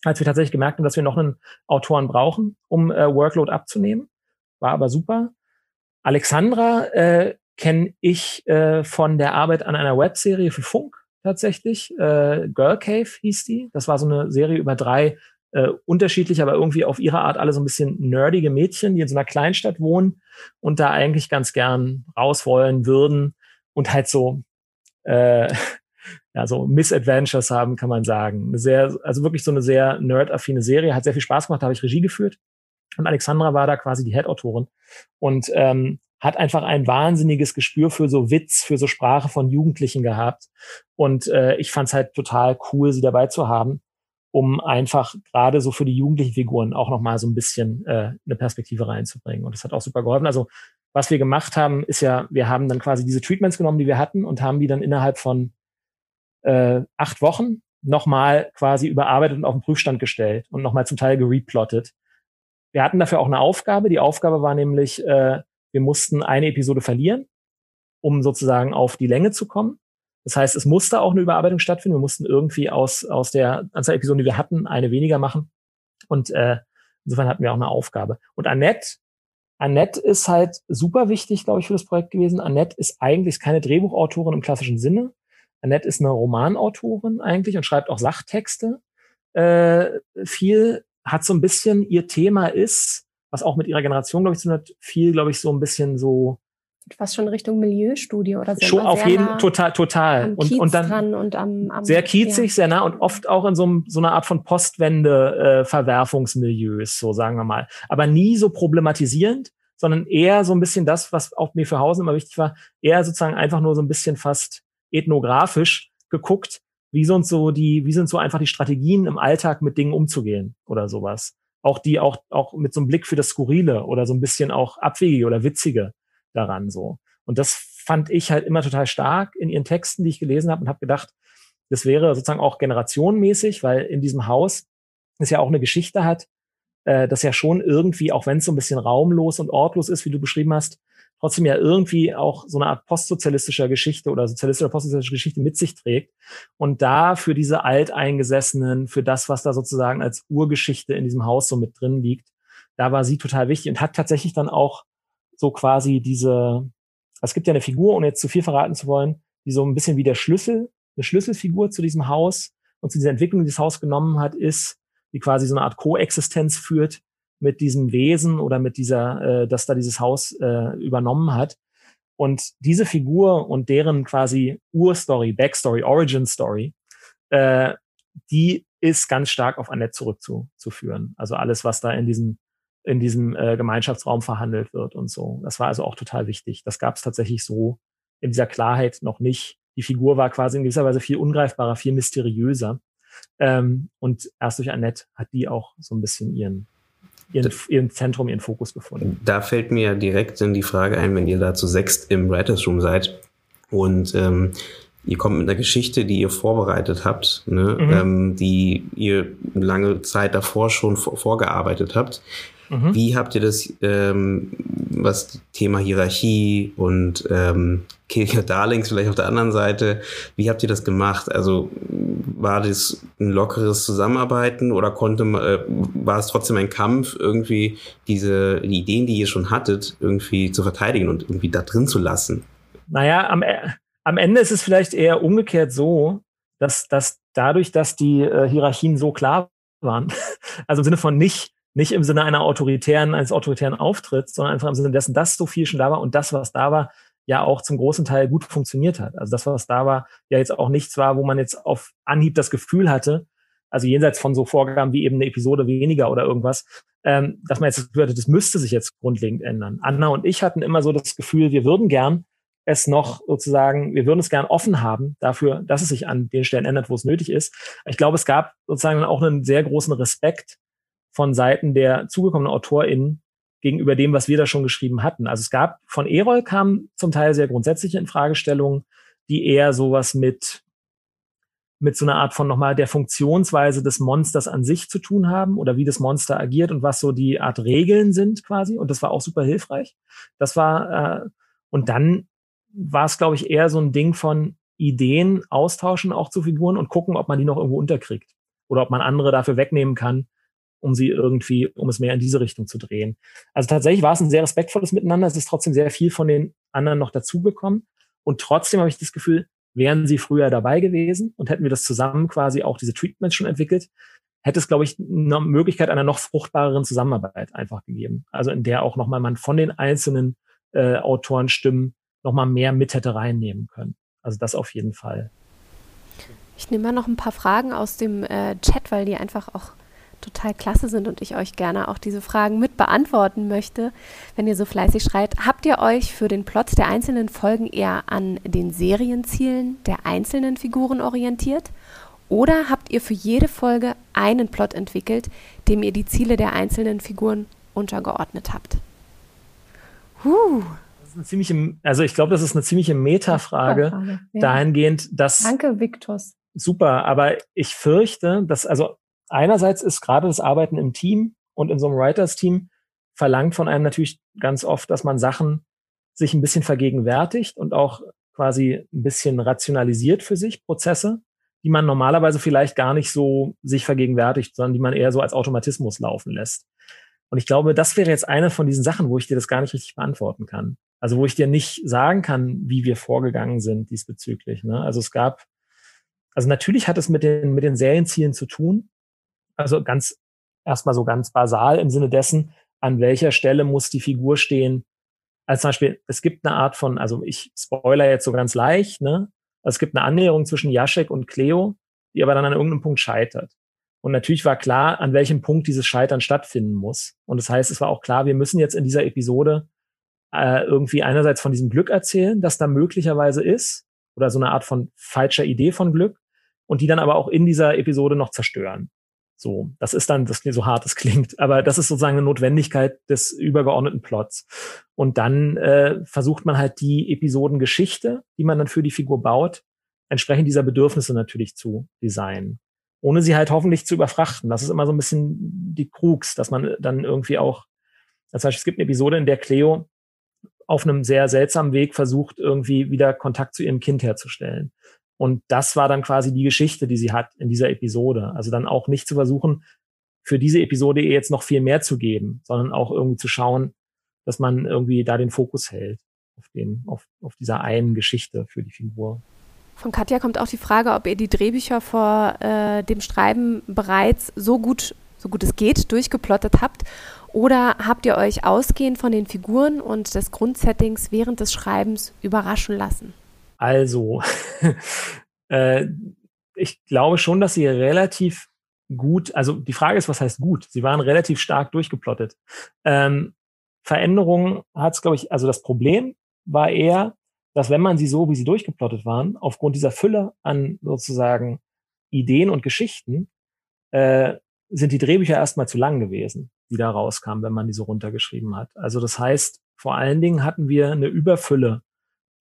als wir tatsächlich gemerkt haben, dass wir noch einen Autoren brauchen, um äh, Workload abzunehmen. War aber super. Alexandra äh, kenne ich äh, von der Arbeit an einer Webserie für Funk tatsächlich. Äh, Girl Cave hieß die. Das war so eine Serie über drei äh, unterschiedlich, aber irgendwie auf ihre Art alle so ein bisschen nerdige Mädchen, die in so einer Kleinstadt wohnen und da eigentlich ganz gern raus wollen würden und halt so äh, ja, so Misadventures haben, kann man sagen. Eine sehr, also wirklich so eine sehr nerd-affine Serie, hat sehr viel Spaß gemacht, da habe ich Regie geführt. Und Alexandra war da quasi die Head-Autorin und ähm, hat einfach ein wahnsinniges Gespür für so Witz, für so Sprache von Jugendlichen gehabt. Und äh, ich fand es halt total cool, sie dabei zu haben um einfach gerade so für die jugendlichen Figuren auch nochmal so ein bisschen äh, eine Perspektive reinzubringen. Und das hat auch super geholfen. Also was wir gemacht haben, ist ja, wir haben dann quasi diese Treatments genommen, die wir hatten und haben die dann innerhalb von äh, acht Wochen nochmal quasi überarbeitet und auf den Prüfstand gestellt und nochmal zum Teil gereplottet. Wir hatten dafür auch eine Aufgabe. Die Aufgabe war nämlich, äh, wir mussten eine Episode verlieren, um sozusagen auf die Länge zu kommen. Das heißt, es musste auch eine Überarbeitung stattfinden. Wir mussten irgendwie aus, aus der Anzahl Episoden, die wir hatten, eine weniger machen. Und äh, insofern hatten wir auch eine Aufgabe. Und Annette, Annette ist halt super wichtig, glaube ich, für das Projekt gewesen. Annette ist eigentlich keine Drehbuchautorin im klassischen Sinne. Annette ist eine Romanautorin eigentlich und schreibt auch Sachtexte. Äh, viel hat so ein bisschen ihr Thema ist, was auch mit ihrer Generation, glaube ich, zu tun hat, viel, glaube ich, so ein bisschen so fast schon Richtung Milieustudie oder so. Schon auf jeden Fall, total, total. und, und dann und am, am, sehr kiezig, ja. sehr nah und oft auch in so, einem, so einer Art von Postwende-Verwerfungsmilieus, äh, so sagen wir mal. Aber nie so problematisierend, sondern eher so ein bisschen das, was auch mir für Hausen immer wichtig war, eher sozusagen einfach nur so ein bisschen fast ethnografisch geguckt, wie sind so die, wie sind so einfach die Strategien im Alltag mit Dingen umzugehen oder sowas. Auch die auch, auch mit so einem Blick für das Skurrile oder so ein bisschen auch Abwegige oder Witzige daran so. Und das fand ich halt immer total stark in ihren Texten, die ich gelesen habe und habe gedacht, das wäre sozusagen auch generationenmäßig, weil in diesem Haus es ja auch eine Geschichte hat, äh, das ja schon irgendwie, auch wenn es so ein bisschen raumlos und ortlos ist, wie du beschrieben hast, trotzdem ja irgendwie auch so eine Art postsozialistischer Geschichte oder sozialistischer postsozialistische Geschichte mit sich trägt. Und da für diese Alteingesessenen, für das, was da sozusagen als Urgeschichte in diesem Haus so mit drin liegt, da war sie total wichtig und hat tatsächlich dann auch so quasi diese, es gibt ja eine Figur, ohne jetzt zu viel verraten zu wollen, die so ein bisschen wie der Schlüssel, eine Schlüsselfigur zu diesem Haus und zu dieser Entwicklung, die das Haus genommen hat, ist, die quasi so eine Art Koexistenz führt mit diesem Wesen oder mit dieser, äh, dass da dieses Haus äh, übernommen hat. Und diese Figur und deren quasi Urstory, Backstory, Origin Story, äh, die ist ganz stark auf Annette zurückzuführen. Also alles, was da in diesem in diesem äh, Gemeinschaftsraum verhandelt wird und so. Das war also auch total wichtig. Das gab es tatsächlich so in dieser Klarheit noch nicht. Die Figur war quasi in gewisser Weise viel ungreifbarer, viel mysteriöser. Ähm, und erst durch Annette hat die auch so ein bisschen ihren ihren, ihren Zentrum, ihren Fokus gefunden. Da fällt mir direkt in die Frage ein, wenn ihr da zu sechst im Writers Room seid und ähm, ihr kommt mit einer Geschichte, die ihr vorbereitet habt, ne, mhm. ähm, die ihr lange Zeit davor schon vorgearbeitet habt. Mhm. Wie habt ihr das, ähm, was Thema Hierarchie und ähm, Kill Darlings vielleicht auf der anderen Seite, wie habt ihr das gemacht? Also war das ein lockeres Zusammenarbeiten oder konnte äh, war es trotzdem ein Kampf, irgendwie diese die Ideen, die ihr schon hattet, irgendwie zu verteidigen und irgendwie da drin zu lassen? Naja, am, äh, am Ende ist es vielleicht eher umgekehrt so, dass, dass dadurch, dass die äh, Hierarchien so klar waren, also im Sinne von nicht nicht im Sinne einer autoritären, eines autoritären Auftritts, sondern einfach im Sinne dessen, dass so viel schon da war und das, was da war, ja auch zum großen Teil gut funktioniert hat. Also das, was da war, ja jetzt auch nichts war, wo man jetzt auf Anhieb das Gefühl hatte, also jenseits von so Vorgaben wie eben eine Episode weniger oder irgendwas, ähm, dass man jetzt das Gefühl hatte, das müsste sich jetzt grundlegend ändern. Anna und ich hatten immer so das Gefühl, wir würden gern es noch sozusagen, wir würden es gern offen haben dafür, dass es sich an den Stellen ändert, wo es nötig ist. Ich glaube, es gab sozusagen auch einen sehr großen Respekt von Seiten der zugekommenen AutorInnen gegenüber dem, was wir da schon geschrieben hatten. Also es gab von Erol kamen zum Teil sehr grundsätzliche Infragestellungen, die eher sowas mit mit so einer Art von nochmal der Funktionsweise des Monsters an sich zu tun haben oder wie das Monster agiert und was so die Art Regeln sind quasi. Und das war auch super hilfreich. Das war, äh, und dann war es, glaube ich, eher so ein Ding von Ideen austauschen auch zu Figuren und gucken, ob man die noch irgendwo unterkriegt. Oder ob man andere dafür wegnehmen kann, um sie irgendwie, um es mehr in diese Richtung zu drehen. Also tatsächlich war es ein sehr respektvolles Miteinander. Es ist trotzdem sehr viel von den anderen noch dazugekommen. Und trotzdem habe ich das Gefühl, wären sie früher dabei gewesen und hätten wir das zusammen quasi auch diese Treatments schon entwickelt, hätte es, glaube ich, eine Möglichkeit einer noch fruchtbareren Zusammenarbeit einfach gegeben. Also in der auch nochmal man von den einzelnen äh, Autorenstimmen nochmal mehr mit hätte reinnehmen können. Also das auf jeden Fall. Ich nehme mal noch ein paar Fragen aus dem äh, Chat, weil die einfach auch total klasse sind und ich euch gerne auch diese Fragen mit beantworten möchte, wenn ihr so fleißig schreit. Habt ihr euch für den Plot der einzelnen Folgen eher an den Serienzielen der einzelnen Figuren orientiert? Oder habt ihr für jede Folge einen Plot entwickelt, dem ihr die Ziele der einzelnen Figuren untergeordnet habt? Huh. Das ist eine ziemliche, also ich glaube, das ist eine ziemliche Metafrage, ja. dahingehend, dass. Danke, Viktos. Super, aber ich fürchte, dass, also einerseits ist gerade das Arbeiten im Team und in so einem Writers-Team verlangt von einem natürlich ganz oft, dass man Sachen sich ein bisschen vergegenwärtigt und auch quasi ein bisschen rationalisiert für sich, Prozesse, die man normalerweise vielleicht gar nicht so sich vergegenwärtigt, sondern die man eher so als Automatismus laufen lässt. Und ich glaube, das wäre jetzt eine von diesen Sachen, wo ich dir das gar nicht richtig beantworten kann. Also wo ich dir nicht sagen kann, wie wir vorgegangen sind diesbezüglich. Ne? Also es gab, also natürlich hat es mit den, mit den Serienzielen zu tun, also ganz erstmal so ganz basal im Sinne dessen, an welcher Stelle muss die Figur stehen. Also zum Beispiel, es gibt eine Art von, also ich spoiler jetzt so ganz leicht, ne? Es gibt eine Annäherung zwischen Jaschek und Cleo, die aber dann an irgendeinem Punkt scheitert. Und natürlich war klar, an welchem Punkt dieses Scheitern stattfinden muss. Und das heißt, es war auch klar, wir müssen jetzt in dieser Episode äh, irgendwie einerseits von diesem Glück erzählen, das da möglicherweise ist, oder so eine Art von falscher Idee von Glück, und die dann aber auch in dieser Episode noch zerstören. So, das ist dann, das so hart es klingt, aber das ist sozusagen eine Notwendigkeit des übergeordneten Plots. Und dann äh, versucht man halt die Episodengeschichte, die man dann für die Figur baut, entsprechend dieser Bedürfnisse natürlich zu designen. Ohne sie halt hoffentlich zu überfrachten. Das ist immer so ein bisschen die Krux, dass man dann irgendwie auch, das heißt, es gibt eine Episode, in der Cleo auf einem sehr seltsamen Weg versucht, irgendwie wieder Kontakt zu ihrem Kind herzustellen. Und das war dann quasi die Geschichte, die sie hat in dieser Episode. Also dann auch nicht zu versuchen, für diese Episode ihr jetzt noch viel mehr zu geben, sondern auch irgendwie zu schauen, dass man irgendwie da den Fokus hält auf, den, auf, auf dieser einen Geschichte für die Figur. Von Katja kommt auch die Frage, ob ihr die Drehbücher vor äh, dem Schreiben bereits so gut, so gut es geht, durchgeplottet habt oder habt ihr euch ausgehend von den Figuren und des Grundsettings während des Schreibens überraschen lassen? Also, äh, ich glaube schon, dass sie relativ gut, also die Frage ist, was heißt gut? Sie waren relativ stark durchgeplottet. Ähm, Veränderungen hat es, glaube ich, also das Problem war eher, dass wenn man sie so, wie sie durchgeplottet waren, aufgrund dieser Fülle an sozusagen Ideen und Geschichten, äh, sind die Drehbücher erstmal zu lang gewesen, die da rauskamen, wenn man die so runtergeschrieben hat. Also das heißt, vor allen Dingen hatten wir eine Überfülle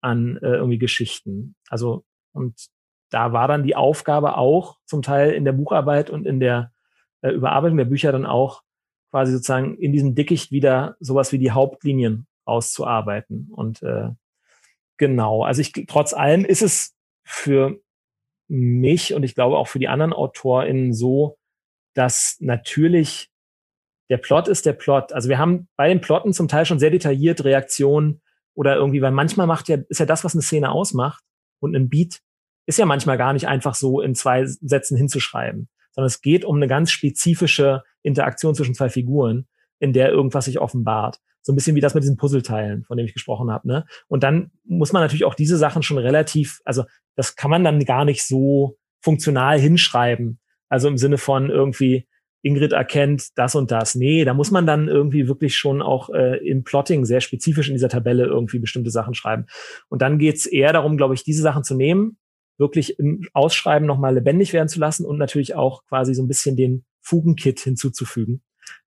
an äh, irgendwie Geschichten. Also und da war dann die Aufgabe auch zum Teil in der Bucharbeit und in der äh, Überarbeitung der Bücher dann auch quasi sozusagen in diesem Dickicht wieder sowas wie die Hauptlinien auszuarbeiten. Und äh, genau, also ich trotz allem ist es für mich und ich glaube auch für die anderen AutorInnen so, dass natürlich der Plot ist der Plot. Also wir haben bei den Plotten zum Teil schon sehr detailliert Reaktionen oder irgendwie, weil manchmal macht ja, ist ja das, was eine Szene ausmacht und ein Beat ist ja manchmal gar nicht einfach so in zwei Sätzen hinzuschreiben, sondern es geht um eine ganz spezifische Interaktion zwischen zwei Figuren, in der irgendwas sich offenbart. So ein bisschen wie das mit diesen Puzzleteilen, von dem ich gesprochen habe. Ne? Und dann muss man natürlich auch diese Sachen schon relativ, also das kann man dann gar nicht so funktional hinschreiben. Also im Sinne von irgendwie, Ingrid erkennt das und das. Nee, da muss man dann irgendwie wirklich schon auch äh, im Plotting sehr spezifisch in dieser Tabelle irgendwie bestimmte Sachen schreiben. Und dann geht's eher darum, glaube ich, diese Sachen zu nehmen, wirklich im Ausschreiben nochmal lebendig werden zu lassen und natürlich auch quasi so ein bisschen den Fugenkit hinzuzufügen,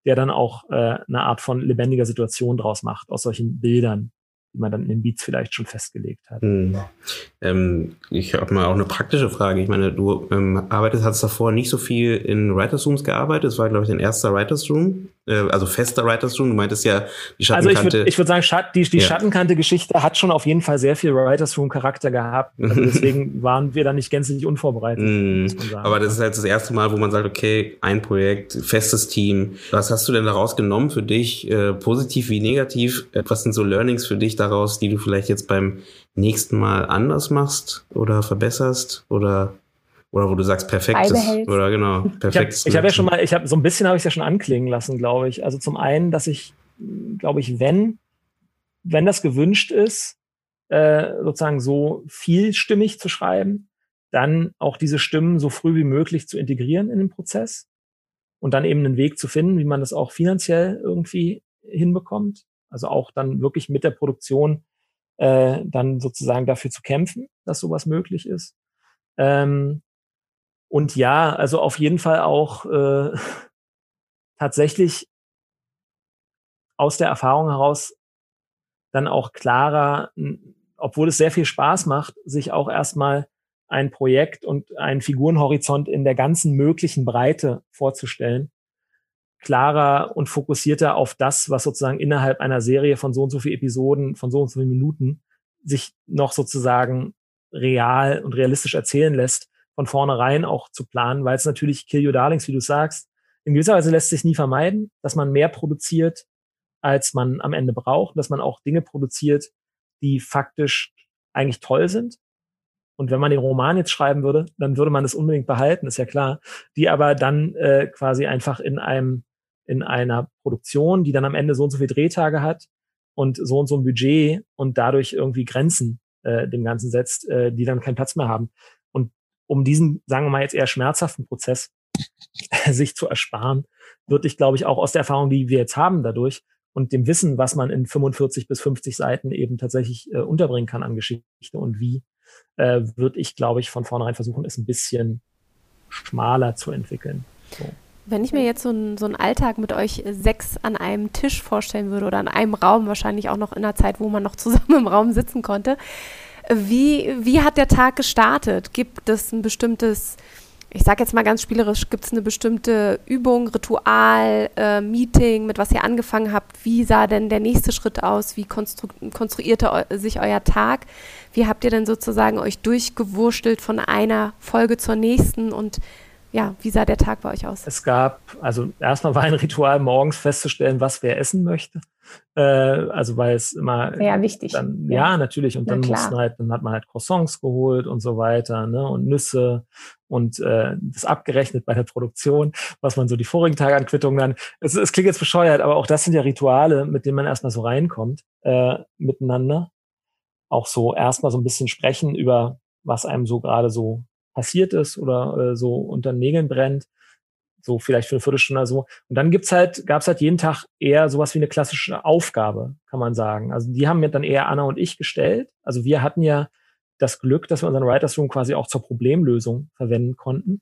der dann auch äh, eine Art von lebendiger Situation draus macht, aus solchen Bildern die man dann in den Beats vielleicht schon festgelegt hat. Hm. Ähm, ich habe mal auch eine praktische Frage. Ich meine, du ähm, arbeitest, hast davor nicht so viel in Writers Rooms gearbeitet. Es war, glaube ich, dein erster Writers Room, äh, also fester Writers Room. Du meintest ja, die Schattenkante. Also ich würde würd sagen, Schat die, die ja. Schattenkante-Geschichte hat schon auf jeden Fall sehr viel Writers Room-Charakter gehabt. Also deswegen waren wir da nicht gänzlich unvorbereitet. Mm. Aber das ist halt das erste Mal, wo man sagt, okay, ein Projekt, festes Team. Was hast du denn daraus genommen für dich, äh, positiv wie negativ? Was sind so Learnings für dich daraus, die du vielleicht jetzt beim nächsten Mal anders machst oder verbesserst oder oder wo du sagst perfektes oder genau perfektes. Ich habe hab ja schon mal, ich habe so ein bisschen habe ich ja schon anklingen lassen, glaube ich. Also zum einen, dass ich, glaube ich, wenn wenn das gewünscht ist, äh, sozusagen so vielstimmig zu schreiben, dann auch diese Stimmen so früh wie möglich zu integrieren in den Prozess und dann eben einen Weg zu finden, wie man das auch finanziell irgendwie hinbekommt. Also auch dann wirklich mit der Produktion äh, dann sozusagen dafür zu kämpfen, dass sowas möglich ist. Ähm, und ja, also auf jeden Fall auch äh, tatsächlich aus der Erfahrung heraus dann auch klarer, obwohl es sehr viel Spaß macht, sich auch erstmal ein Projekt und einen Figurenhorizont in der ganzen möglichen Breite vorzustellen klarer und fokussierter auf das, was sozusagen innerhalb einer Serie von so und so viel Episoden, von so und so vielen Minuten sich noch sozusagen real und realistisch erzählen lässt, von vornherein auch zu planen, weil es natürlich Kill Your Darlings, wie du sagst, in gewisser Weise lässt sich nie vermeiden, dass man mehr produziert, als man am Ende braucht, dass man auch Dinge produziert, die faktisch eigentlich toll sind. Und wenn man den Roman jetzt schreiben würde, dann würde man es unbedingt behalten, ist ja klar, die aber dann äh, quasi einfach in einem in einer Produktion, die dann am Ende so und so viele Drehtage hat und so und so ein Budget und dadurch irgendwie Grenzen äh, dem Ganzen setzt, äh, die dann keinen Platz mehr haben. Und um diesen, sagen wir mal jetzt eher schmerzhaften Prozess sich zu ersparen, würde ich, glaube ich, auch aus der Erfahrung, die wir jetzt haben dadurch und dem Wissen, was man in 45 bis 50 Seiten eben tatsächlich äh, unterbringen kann an Geschichte und wie, äh, würde ich, glaube ich, von vornherein versuchen, es ein bisschen schmaler zu entwickeln. So. Wenn ich mir jetzt so, ein, so einen Alltag mit euch sechs an einem Tisch vorstellen würde oder an einem Raum, wahrscheinlich auch noch in einer Zeit, wo man noch zusammen im Raum sitzen konnte, wie, wie hat der Tag gestartet? Gibt es ein bestimmtes, ich sage jetzt mal ganz spielerisch, gibt es eine bestimmte Übung, Ritual, äh, Meeting, mit was ihr angefangen habt? Wie sah denn der nächste Schritt aus? Wie konstru konstruierte sich euer Tag? Wie habt ihr denn sozusagen euch durchgewurschtelt von einer Folge zur nächsten und ja, wie sah der Tag bei euch aus? Es gab, also erstmal war ein Ritual, morgens festzustellen, was wer essen möchte. Äh, also weil es immer sehr wichtig. Dann, ja. ja. natürlich. Und Na, dann mussten halt, dann hat man halt Croissants geholt und so weiter, ne? Und Nüsse und äh, das abgerechnet bei der Produktion, was man so die vorigen Tage an Quittungen dann. Es, es klingt jetzt bescheuert, aber auch das sind ja Rituale, mit denen man erstmal so reinkommt äh, miteinander. Auch so erstmal so ein bisschen sprechen über, was einem so gerade so passiert ist oder äh, so unter den Nägeln brennt. So vielleicht für eine Viertelstunde oder so. Und dann gibt's halt, gab's halt jeden Tag eher sowas wie eine klassische Aufgabe, kann man sagen. Also die haben mir dann eher Anna und ich gestellt. Also wir hatten ja das Glück, dass wir unseren Writers Room quasi auch zur Problemlösung verwenden konnten.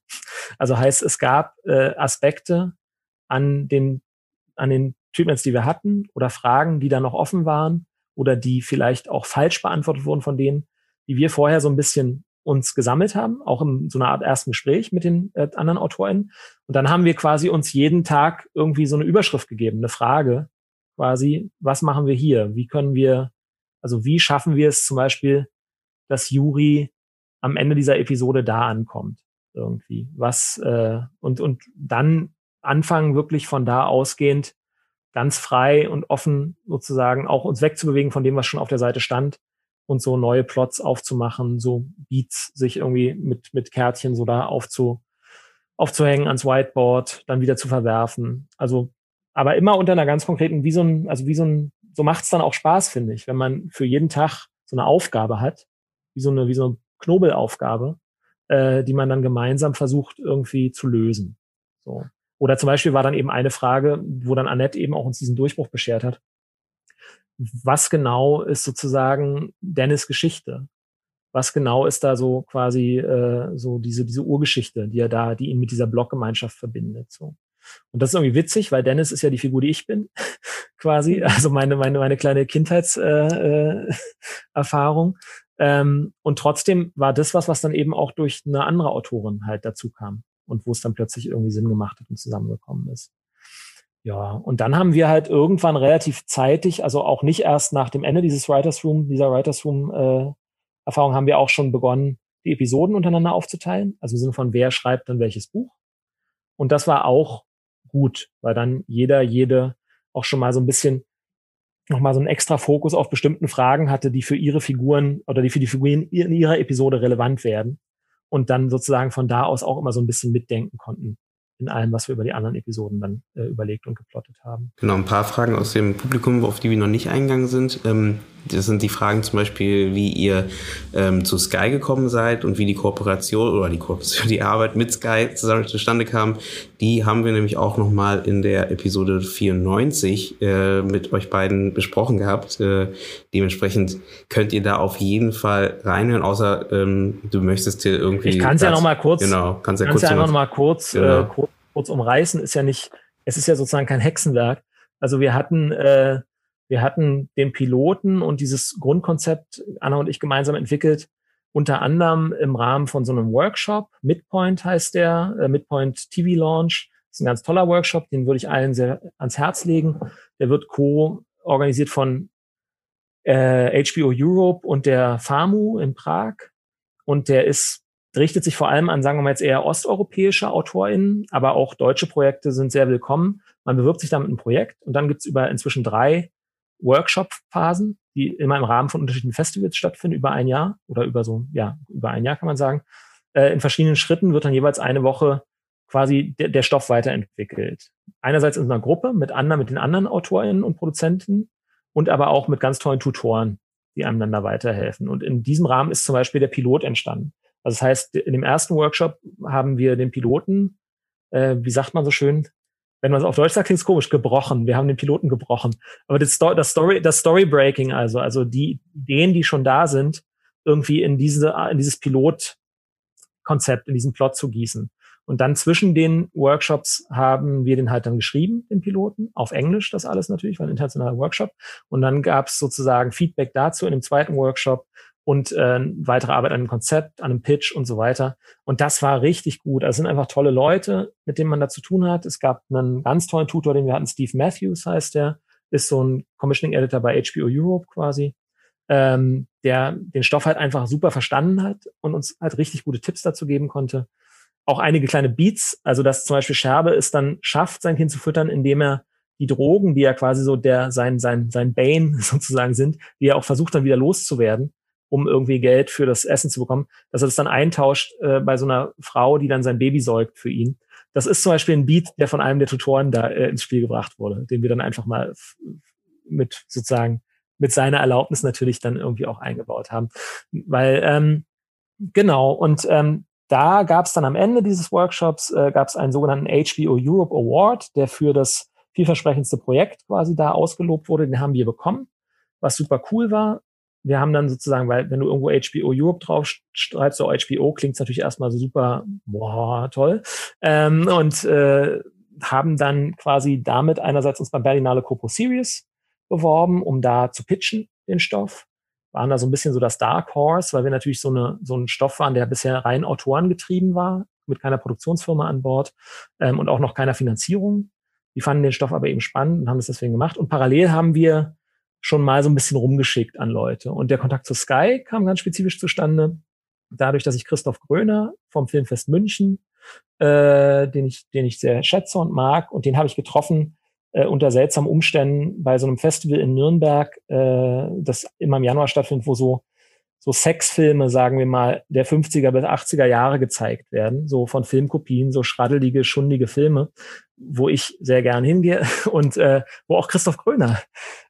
Also heißt, es gab äh, Aspekte an den, an den Treatments, die wir hatten oder Fragen, die da noch offen waren oder die vielleicht auch falsch beantwortet wurden von denen, die wir vorher so ein bisschen uns gesammelt haben, auch in so einer Art ersten Gespräch mit den äh, anderen AutorInnen. Und dann haben wir quasi uns jeden Tag irgendwie so eine Überschrift gegeben, eine Frage quasi, was machen wir hier? Wie können wir, also wie schaffen wir es zum Beispiel, dass Juri am Ende dieser Episode da ankommt? Irgendwie. Was, äh, und, und dann anfangen, wirklich von da ausgehend ganz frei und offen sozusagen auch uns wegzubewegen von dem, was schon auf der Seite stand und so neue Plots aufzumachen, so Beats sich irgendwie mit, mit Kärtchen so da aufzu, aufzuhängen ans Whiteboard, dann wieder zu verwerfen. Also, aber immer unter einer ganz konkreten, wie so ein, also wie so ein, so macht's dann auch Spaß, finde ich, wenn man für jeden Tag so eine Aufgabe hat, wie so eine, wie so eine Knobelaufgabe, äh, die man dann gemeinsam versucht irgendwie zu lösen. So. Oder zum Beispiel war dann eben eine Frage, wo dann Annette eben auch uns diesen Durchbruch beschert hat was genau ist sozusagen Dennis Geschichte? Was genau ist da so quasi äh, so diese diese Urgeschichte, die er da, die ihn mit dieser Blockgemeinschaft verbindet? So. Und das ist irgendwie witzig, weil Dennis ist ja die Figur, die ich bin, quasi, mhm. also meine meine meine kleine Kindheitserfahrung. Äh, äh, ähm, und trotzdem war das was, was dann eben auch durch eine andere Autorin halt dazu kam und wo es dann plötzlich irgendwie Sinn gemacht hat und zusammengekommen ist. Ja, und dann haben wir halt irgendwann relativ zeitig, also auch nicht erst nach dem Ende dieses Writers Room, dieser Writers Room äh, Erfahrung haben wir auch schon begonnen, die Episoden untereinander aufzuteilen, also im Sinne von wer schreibt dann welches Buch. Und das war auch gut, weil dann jeder, jede auch schon mal so ein bisschen nochmal so einen extra Fokus auf bestimmten Fragen hatte, die für ihre Figuren oder die für die Figuren in ihrer Episode relevant werden und dann sozusagen von da aus auch immer so ein bisschen mitdenken konnten in allem, was wir über die anderen Episoden dann äh, überlegt und geplottet haben. Genau, ein paar Fragen aus dem Publikum, auf die wir noch nicht eingegangen sind. Ähm, das sind die Fragen zum Beispiel, wie ihr ähm, zu Sky gekommen seid und wie die Kooperation oder die Kooperation, die Arbeit mit Sky zusammen zustande kam. Die haben wir nämlich auch nochmal in der Episode 94 äh, mit euch beiden besprochen gehabt. Äh, dementsprechend könnt ihr da auf jeden Fall reinhören, außer ähm, du möchtest hier irgendwie. Ich kann es ja nochmal kurz. Genau, kannst ja kurz. Ja noch mal kurz, genau. äh, kurz, kurz umreißen. Ist ja nicht, es ist ja sozusagen kein Hexenwerk. Also wir hatten äh, wir hatten den Piloten und dieses Grundkonzept, Anna und ich gemeinsam entwickelt, unter anderem im Rahmen von so einem Workshop. Midpoint heißt der, äh, Midpoint TV Launch. Das ist ein ganz toller Workshop, den würde ich allen sehr ans Herz legen. Der wird co-organisiert von äh, HBO Europe und der FAMU in Prag. Und der ist, richtet sich vor allem an, sagen wir mal jetzt eher osteuropäische AutorInnen, aber auch deutsche Projekte sind sehr willkommen. Man bewirbt sich damit ein Projekt und dann gibt's über inzwischen drei Workshop-Phasen, die immer im Rahmen von unterschiedlichen Festivals stattfinden, über ein Jahr oder über so, ja, über ein Jahr kann man sagen. Äh, in verschiedenen Schritten wird dann jeweils eine Woche quasi der, der Stoff weiterentwickelt. Einerseits in einer Gruppe mit anderen, mit den anderen AutorInnen und Produzenten und aber auch mit ganz tollen Tutoren, die einem dann da weiterhelfen. Und in diesem Rahmen ist zum Beispiel der Pilot entstanden. Also das heißt, in dem ersten Workshop haben wir den Piloten, äh, wie sagt man so schön, wenn man es auf Deutsch sagt, klingt es komisch, gebrochen. Wir haben den Piloten gebrochen. Aber das, Sto das Story, das Storybreaking, also, also die Ideen, die schon da sind, irgendwie in diese, in dieses Pilotkonzept, in diesen Plot zu gießen. Und dann zwischen den Workshops haben wir den halt dann geschrieben, den Piloten, auf Englisch das alles natürlich, war ein internationaler Workshop. Und dann gab es sozusagen Feedback dazu in dem zweiten Workshop und äh, weitere Arbeit an einem Konzept, an einem Pitch und so weiter. Und das war richtig gut. Also es sind einfach tolle Leute, mit denen man da zu tun hat. Es gab einen ganz tollen Tutor, den wir hatten, Steve Matthews heißt der, ist so ein Commissioning Editor bei HBO Europe quasi, ähm, der den Stoff halt einfach super verstanden hat und uns halt richtig gute Tipps dazu geben konnte. Auch einige kleine Beats, also dass zum Beispiel Scherbe es dann schafft, sein Kind zu füttern, indem er die Drogen, die ja quasi so der sein sein sein Bane sozusagen sind, die er auch versucht dann wieder loszuwerden, um irgendwie Geld für das Essen zu bekommen, dass er das dann eintauscht äh, bei so einer Frau, die dann sein Baby säugt für ihn. Das ist zum Beispiel ein Beat, der von einem der Tutoren da äh, ins Spiel gebracht wurde, den wir dann einfach mal mit sozusagen mit seiner Erlaubnis natürlich dann irgendwie auch eingebaut haben. Weil, ähm, genau, und ähm, da gab es dann am Ende dieses Workshops, äh, gab es einen sogenannten HBO Europe Award, der für das vielversprechendste Projekt quasi da ausgelobt wurde. Den haben wir bekommen, was super cool war wir haben dann sozusagen, weil wenn du irgendwo HBO Europe drauf schreibst, so HBO klingt natürlich erstmal so super, boah, toll. Ähm, und äh, haben dann quasi damit einerseits uns beim Berlinale Corpo Series beworben, um da zu pitchen, den Stoff. Waren da so ein bisschen so das Dark Horse, weil wir natürlich so, eine, so ein Stoff waren, der bisher rein Autoren getrieben war, mit keiner Produktionsfirma an Bord ähm, und auch noch keiner Finanzierung. Die fanden den Stoff aber eben spannend und haben es deswegen gemacht. Und parallel haben wir schon mal so ein bisschen rumgeschickt an Leute. Und der Kontakt zu Sky kam ganz spezifisch zustande, dadurch, dass ich Christoph Gröner vom Filmfest München, äh, den ich, den ich sehr schätze und mag, und den habe ich getroffen äh, unter seltsamen Umständen bei so einem Festival in Nürnberg, äh, das immer im Januar stattfindet, wo so so Sexfilme, sagen wir mal, der 50er bis 80er Jahre gezeigt werden, so von Filmkopien, so schraddelige, schundige Filme, wo ich sehr gern hingehe und äh, wo auch Christoph Kröner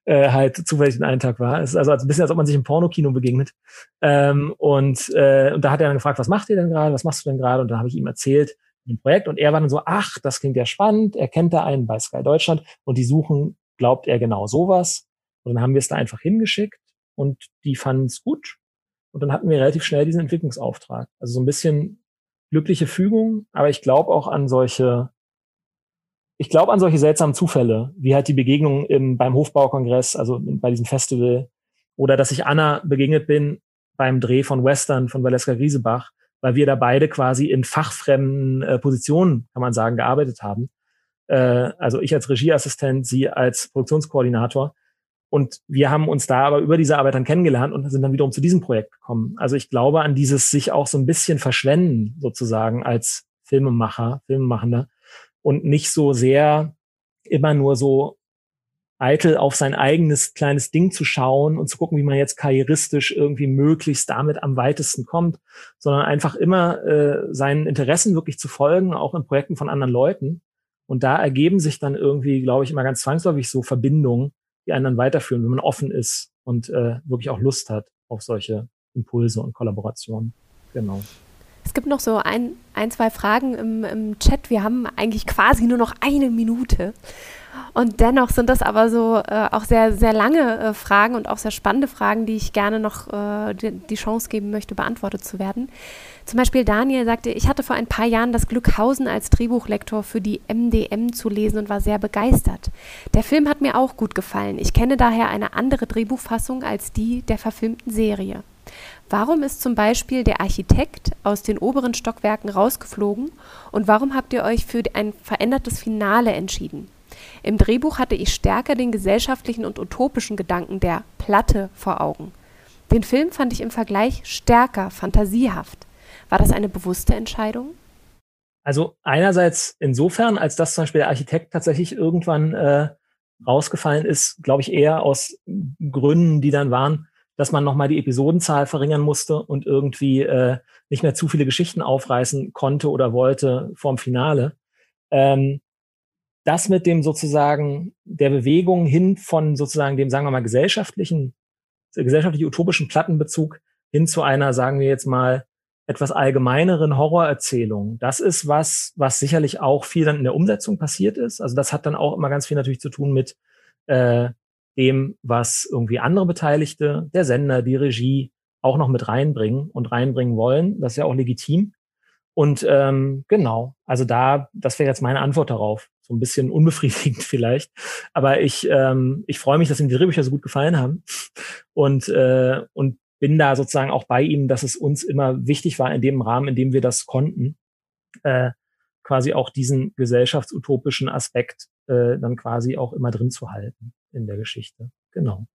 äh, halt zufällig den einen Tag war. Es ist also ein bisschen, als ob man sich im Pornokino begegnet. Ähm, und, äh, und da hat er dann gefragt, was macht ihr denn gerade, was machst du denn gerade? Und da habe ich ihm erzählt, ein Projekt und er war dann so, ach, das klingt ja spannend, er kennt da einen bei Sky Deutschland und die suchen, glaubt er genau sowas. Und dann haben wir es da einfach hingeschickt und die fanden es gut und dann hatten wir relativ schnell diesen Entwicklungsauftrag. Also so ein bisschen glückliche Fügung, aber ich glaube auch an solche, ich glaube an solche seltsamen Zufälle, wie halt die Begegnung im, beim Hofbaukongress, also bei diesem Festival, oder dass ich Anna begegnet bin beim Dreh von Western von Valeska Griesebach, weil wir da beide quasi in fachfremden äh, Positionen, kann man sagen, gearbeitet haben. Äh, also ich als Regieassistent, sie als Produktionskoordinator. Und wir haben uns da aber über diese Arbeit dann kennengelernt und sind dann wiederum zu diesem Projekt gekommen. Also ich glaube an dieses sich auch so ein bisschen verschwenden sozusagen als Filmemacher, Filmemachender und nicht so sehr immer nur so eitel auf sein eigenes kleines Ding zu schauen und zu gucken, wie man jetzt karrieristisch irgendwie möglichst damit am weitesten kommt, sondern einfach immer äh, seinen Interessen wirklich zu folgen, auch in Projekten von anderen Leuten. Und da ergeben sich dann irgendwie, glaube ich, immer ganz zwangsläufig so Verbindungen, die einen dann weiterführen, wenn man offen ist und äh, wirklich auch Lust hat auf solche Impulse und Kollaborationen. Genau. Es gibt noch so ein, ein zwei Fragen im, im Chat. Wir haben eigentlich quasi nur noch eine Minute. Und dennoch sind das aber so äh, auch sehr, sehr lange äh, Fragen und auch sehr spannende Fragen, die ich gerne noch äh, die, die, Chance geben möchte, beantwortet zu werden. Zum Beispiel Daniel sagte, ich hatte vor ein paar Jahren das Glück, Hausen als Drehbuchlektor für die MDM zu lesen und war sehr begeistert. Der Film hat mir auch gut gefallen. Ich kenne daher eine andere Drehbuchfassung als die der verfilmten Serie. Warum ist zum Beispiel der Architekt aus den oberen Stockwerken rausgeflogen und warum habt ihr euch für ein verändertes Finale entschieden? Im Drehbuch hatte ich stärker den gesellschaftlichen und utopischen Gedanken der Platte vor Augen. Den Film fand ich im Vergleich stärker fantasiehaft. War das eine bewusste Entscheidung? Also einerseits insofern, als dass zum Beispiel der Architekt tatsächlich irgendwann äh, rausgefallen ist, glaube ich eher aus Gründen, die dann waren, dass man nochmal die Episodenzahl verringern musste und irgendwie äh, nicht mehr zu viele Geschichten aufreißen konnte oder wollte vorm Finale. Ähm, das mit dem sozusagen der Bewegung hin von sozusagen dem, sagen wir mal, gesellschaftlichen, gesellschaftlich utopischen Plattenbezug hin zu einer, sagen wir jetzt mal, etwas allgemeineren Horrorerzählung. Das ist was, was sicherlich auch viel dann in der Umsetzung passiert ist. Also das hat dann auch immer ganz viel natürlich zu tun mit äh, dem, was irgendwie andere Beteiligte, der Sender, die Regie auch noch mit reinbringen und reinbringen wollen. Das ist ja auch legitim. Und ähm, genau, also da, das wäre jetzt meine Antwort darauf. So ein bisschen unbefriedigend vielleicht. Aber ich, ähm, ich freue mich, dass Ihnen die Drehbücher so gut gefallen haben. Und, äh, und bin da sozusagen auch bei ihm, dass es uns immer wichtig war, in dem Rahmen, in dem wir das konnten, äh, quasi auch diesen gesellschaftsutopischen Aspekt äh, dann quasi auch immer drin zu halten in der Geschichte. Genau.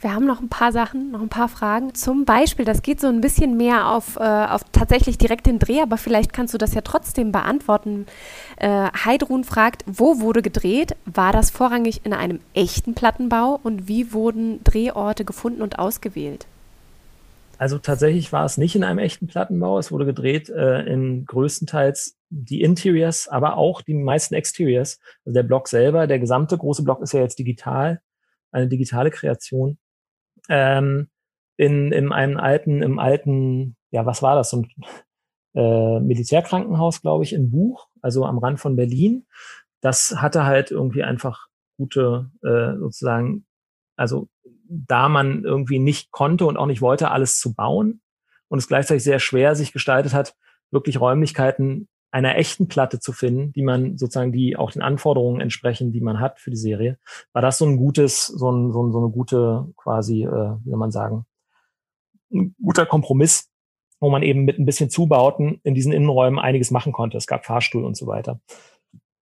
Wir haben noch ein paar Sachen, noch ein paar Fragen. Zum Beispiel, das geht so ein bisschen mehr auf, äh, auf tatsächlich direkt den Dreh, aber vielleicht kannst du das ja trotzdem beantworten. Äh, Heidrun fragt, wo wurde gedreht? War das vorrangig in einem echten Plattenbau und wie wurden Drehorte gefunden und ausgewählt? Also tatsächlich war es nicht in einem echten Plattenbau. Es wurde gedreht äh, in größtenteils die Interiors, aber auch die meisten Exteriors. Also der Block selber, der gesamte große Block ist ja jetzt digital, eine digitale Kreation ähm, in, in einem alten, im alten, ja, was war das, so ein äh, Militärkrankenhaus, glaube ich, in Buch, also am Rand von Berlin. Das hatte halt irgendwie einfach gute, äh, sozusagen, also da man irgendwie nicht konnte und auch nicht wollte, alles zu bauen und es gleichzeitig sehr schwer sich gestaltet hat, wirklich Räumlichkeiten einer echten Platte zu finden, die man sozusagen, die auch den Anforderungen entsprechen, die man hat für die Serie, war das so ein gutes, so, ein, so, ein, so eine gute quasi, äh, wie soll man sagen, ein guter Kompromiss, wo man eben mit ein bisschen Zubauten in diesen Innenräumen einiges machen konnte. Es gab Fahrstuhl und so weiter.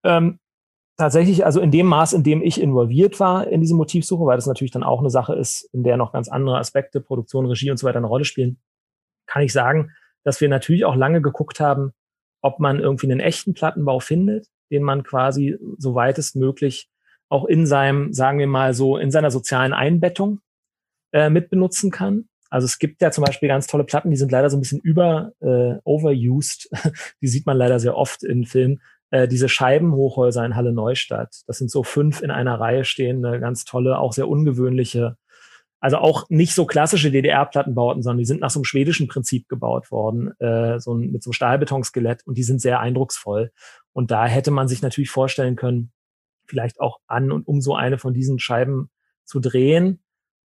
Ähm, tatsächlich, also in dem Maß, in dem ich involviert war in diese Motivsuche, weil das natürlich dann auch eine Sache ist, in der noch ganz andere Aspekte, Produktion, Regie und so weiter eine Rolle spielen, kann ich sagen, dass wir natürlich auch lange geguckt haben, ob man irgendwie einen echten Plattenbau findet, den man quasi so weitestmöglich auch in seinem, sagen wir mal so, in seiner sozialen Einbettung äh, mitbenutzen kann. Also es gibt ja zum Beispiel ganz tolle Platten, die sind leider so ein bisschen über äh, overused. die sieht man leider sehr oft in Filmen. Äh, diese Scheibenhochhäuser in Halle Neustadt. Das sind so fünf in einer Reihe stehende, ganz tolle, auch sehr ungewöhnliche also auch nicht so klassische DDR-Plattenbauten, sondern die sind nach so einem schwedischen Prinzip gebaut worden, äh, so ein, mit so einem Stahlbetonskelett und die sind sehr eindrucksvoll. Und da hätte man sich natürlich vorstellen können, vielleicht auch an und um so eine von diesen Scheiben zu drehen.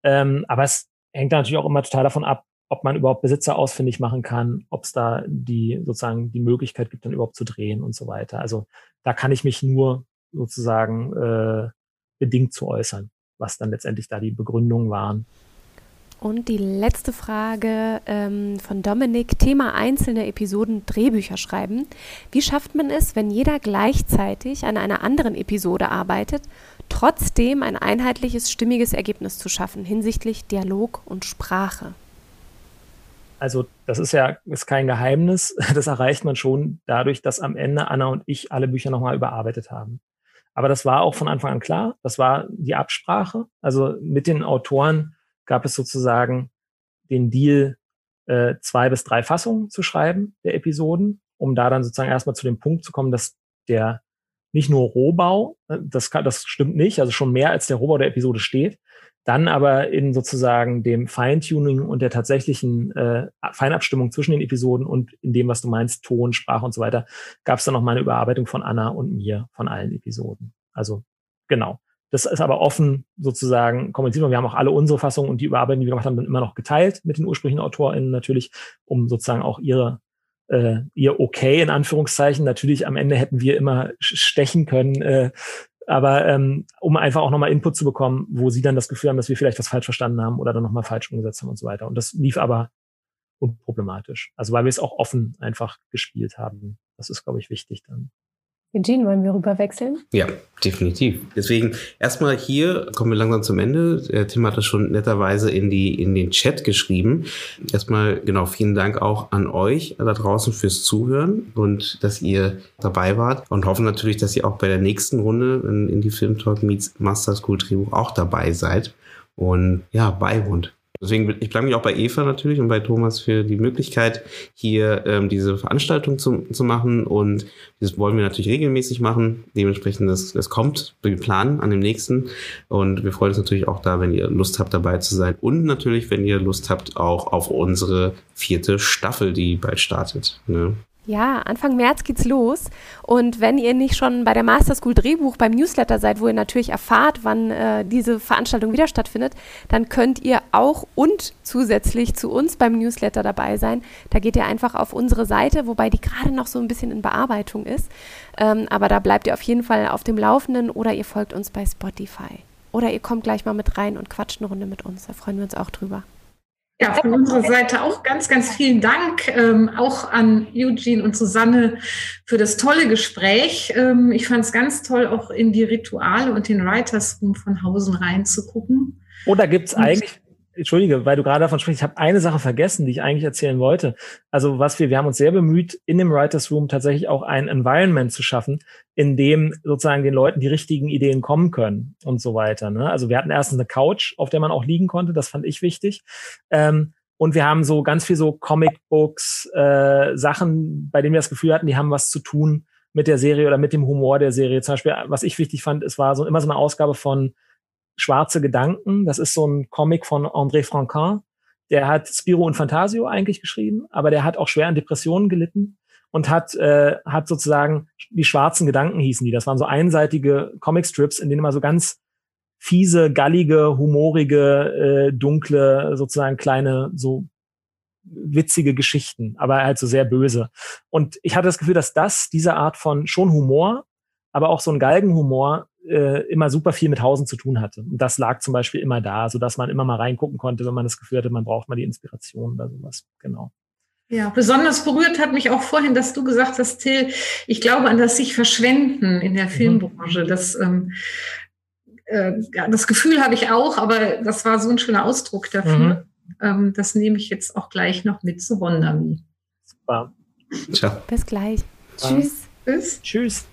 Ähm, aber es hängt natürlich auch immer total davon ab, ob man überhaupt Besitzer ausfindig machen kann, ob es da die sozusagen die Möglichkeit gibt, dann überhaupt zu drehen und so weiter. Also da kann ich mich nur sozusagen äh, bedingt zu äußern was dann letztendlich da die Begründungen waren. Und die letzte Frage ähm, von Dominik, Thema einzelne Episoden Drehbücher schreiben. Wie schafft man es, wenn jeder gleichzeitig an einer anderen Episode arbeitet, trotzdem ein einheitliches, stimmiges Ergebnis zu schaffen hinsichtlich Dialog und Sprache? Also das ist ja ist kein Geheimnis. Das erreicht man schon dadurch, dass am Ende Anna und ich alle Bücher nochmal überarbeitet haben. Aber das war auch von Anfang an klar. Das war die Absprache. Also mit den Autoren gab es sozusagen den Deal, äh, zwei bis drei Fassungen zu schreiben der Episoden, um da dann sozusagen erstmal zu dem Punkt zu kommen, dass der nicht nur Rohbau, äh, das, kann, das stimmt nicht, also schon mehr als der Rohbau der Episode steht, dann aber in sozusagen dem Feintuning und der tatsächlichen äh, Feinabstimmung zwischen den Episoden und in dem, was du meinst, Ton, Sprache und so weiter, gab es dann noch mal eine Überarbeitung von Anna und mir von allen Episoden. Also genau. Das ist aber offen sozusagen kommuniziert. Wir haben auch alle unsere Fassungen und die Überarbeitung, die wir gemacht haben, dann immer noch geteilt mit den ursprünglichen AutorInnen natürlich, um sozusagen auch ihre äh, ihr okay in Anführungszeichen. Natürlich am Ende hätten wir immer stechen können, äh, aber ähm, um einfach auch nochmal Input zu bekommen, wo sie dann das Gefühl haben, dass wir vielleicht was falsch verstanden haben oder dann nochmal falsch umgesetzt haben und so weiter. Und das lief aber unproblematisch. Also weil wir es auch offen einfach gespielt haben. Das ist, glaube ich, wichtig dann. Eugene, wollen wir rüberwechseln? Ja, definitiv. Deswegen erstmal hier kommen wir langsam zum Ende. Tim hat das schon netterweise in die in den Chat geschrieben. Erstmal genau vielen Dank auch an euch da draußen fürs Zuhören und dass ihr dabei wart und hoffen natürlich, dass ihr auch bei der nächsten Runde in, in die Film Talk Meets Master School Drehbuch auch dabei seid und ja, beiwohnt. Deswegen, ich bedanke mich auch bei Eva natürlich und bei Thomas für die Möglichkeit, hier ähm, diese Veranstaltung zu, zu machen. Und das wollen wir natürlich regelmäßig machen. Dementsprechend, das, das kommt, wir planen an dem nächsten. Und wir freuen uns natürlich auch da, wenn ihr Lust habt, dabei zu sein. Und natürlich, wenn ihr Lust habt, auch auf unsere vierte Staffel, die bald startet. Ne? Ja, Anfang März geht's los. Und wenn ihr nicht schon bei der Master School Drehbuch beim Newsletter seid, wo ihr natürlich erfahrt, wann äh, diese Veranstaltung wieder stattfindet, dann könnt ihr auch und zusätzlich zu uns beim Newsletter dabei sein. Da geht ihr einfach auf unsere Seite, wobei die gerade noch so ein bisschen in Bearbeitung ist. Ähm, aber da bleibt ihr auf jeden Fall auf dem Laufenden oder ihr folgt uns bei Spotify. Oder ihr kommt gleich mal mit rein und quatscht eine Runde mit uns. Da freuen wir uns auch drüber. Ja, von unserer Seite auch ganz, ganz vielen Dank, ähm, auch an Eugene und Susanne für das tolle Gespräch. Ähm, ich fand es ganz toll, auch in die Rituale und den Writers Room von Hausen reinzugucken. Oder gibt es eigentlich Entschuldige, weil du gerade davon sprichst, ich habe eine Sache vergessen, die ich eigentlich erzählen wollte. Also was wir, wir haben uns sehr bemüht, in dem Writers Room tatsächlich auch ein Environment zu schaffen, in dem sozusagen den Leuten die richtigen Ideen kommen können und so weiter. Ne? Also wir hatten erstens eine Couch, auf der man auch liegen konnte, das fand ich wichtig. Ähm, und wir haben so ganz viel so Comicbooks, äh, Sachen, bei denen wir das Gefühl hatten, die haben was zu tun mit der Serie oder mit dem Humor der Serie. Zum Beispiel, was ich wichtig fand, es war so immer so eine Ausgabe von Schwarze Gedanken. Das ist so ein Comic von André Franquin. Der hat Spiro und Fantasio eigentlich geschrieben, aber der hat auch schwer an Depressionen gelitten und hat, äh, hat sozusagen die schwarzen Gedanken hießen die. Das waren so einseitige Comicstrips, in denen immer so ganz fiese, gallige, humorige, äh, dunkle, sozusagen kleine, so witzige Geschichten, aber halt so sehr böse. Und ich hatte das Gefühl, dass das, diese Art von schon Humor, aber auch so ein Galgenhumor äh, immer super viel mit Hausen zu tun hatte. Und das lag zum Beispiel immer da, so dass man immer mal reingucken konnte, wenn man das Gefühl hatte, man braucht mal die Inspiration oder sowas. Genau. Ja, besonders berührt hat mich auch vorhin, dass du gesagt hast, Till, ich glaube an das sich verschwenden in der mhm. Filmbranche. Das, ähm, äh, ja, das Gefühl habe ich auch, aber das war so ein schöner Ausdruck dafür. Mhm. Ähm, das nehme ich jetzt auch gleich noch mit zu Wonderme. Super. Ciao. Bis gleich. Tschüss. Tschüss. Tschüss.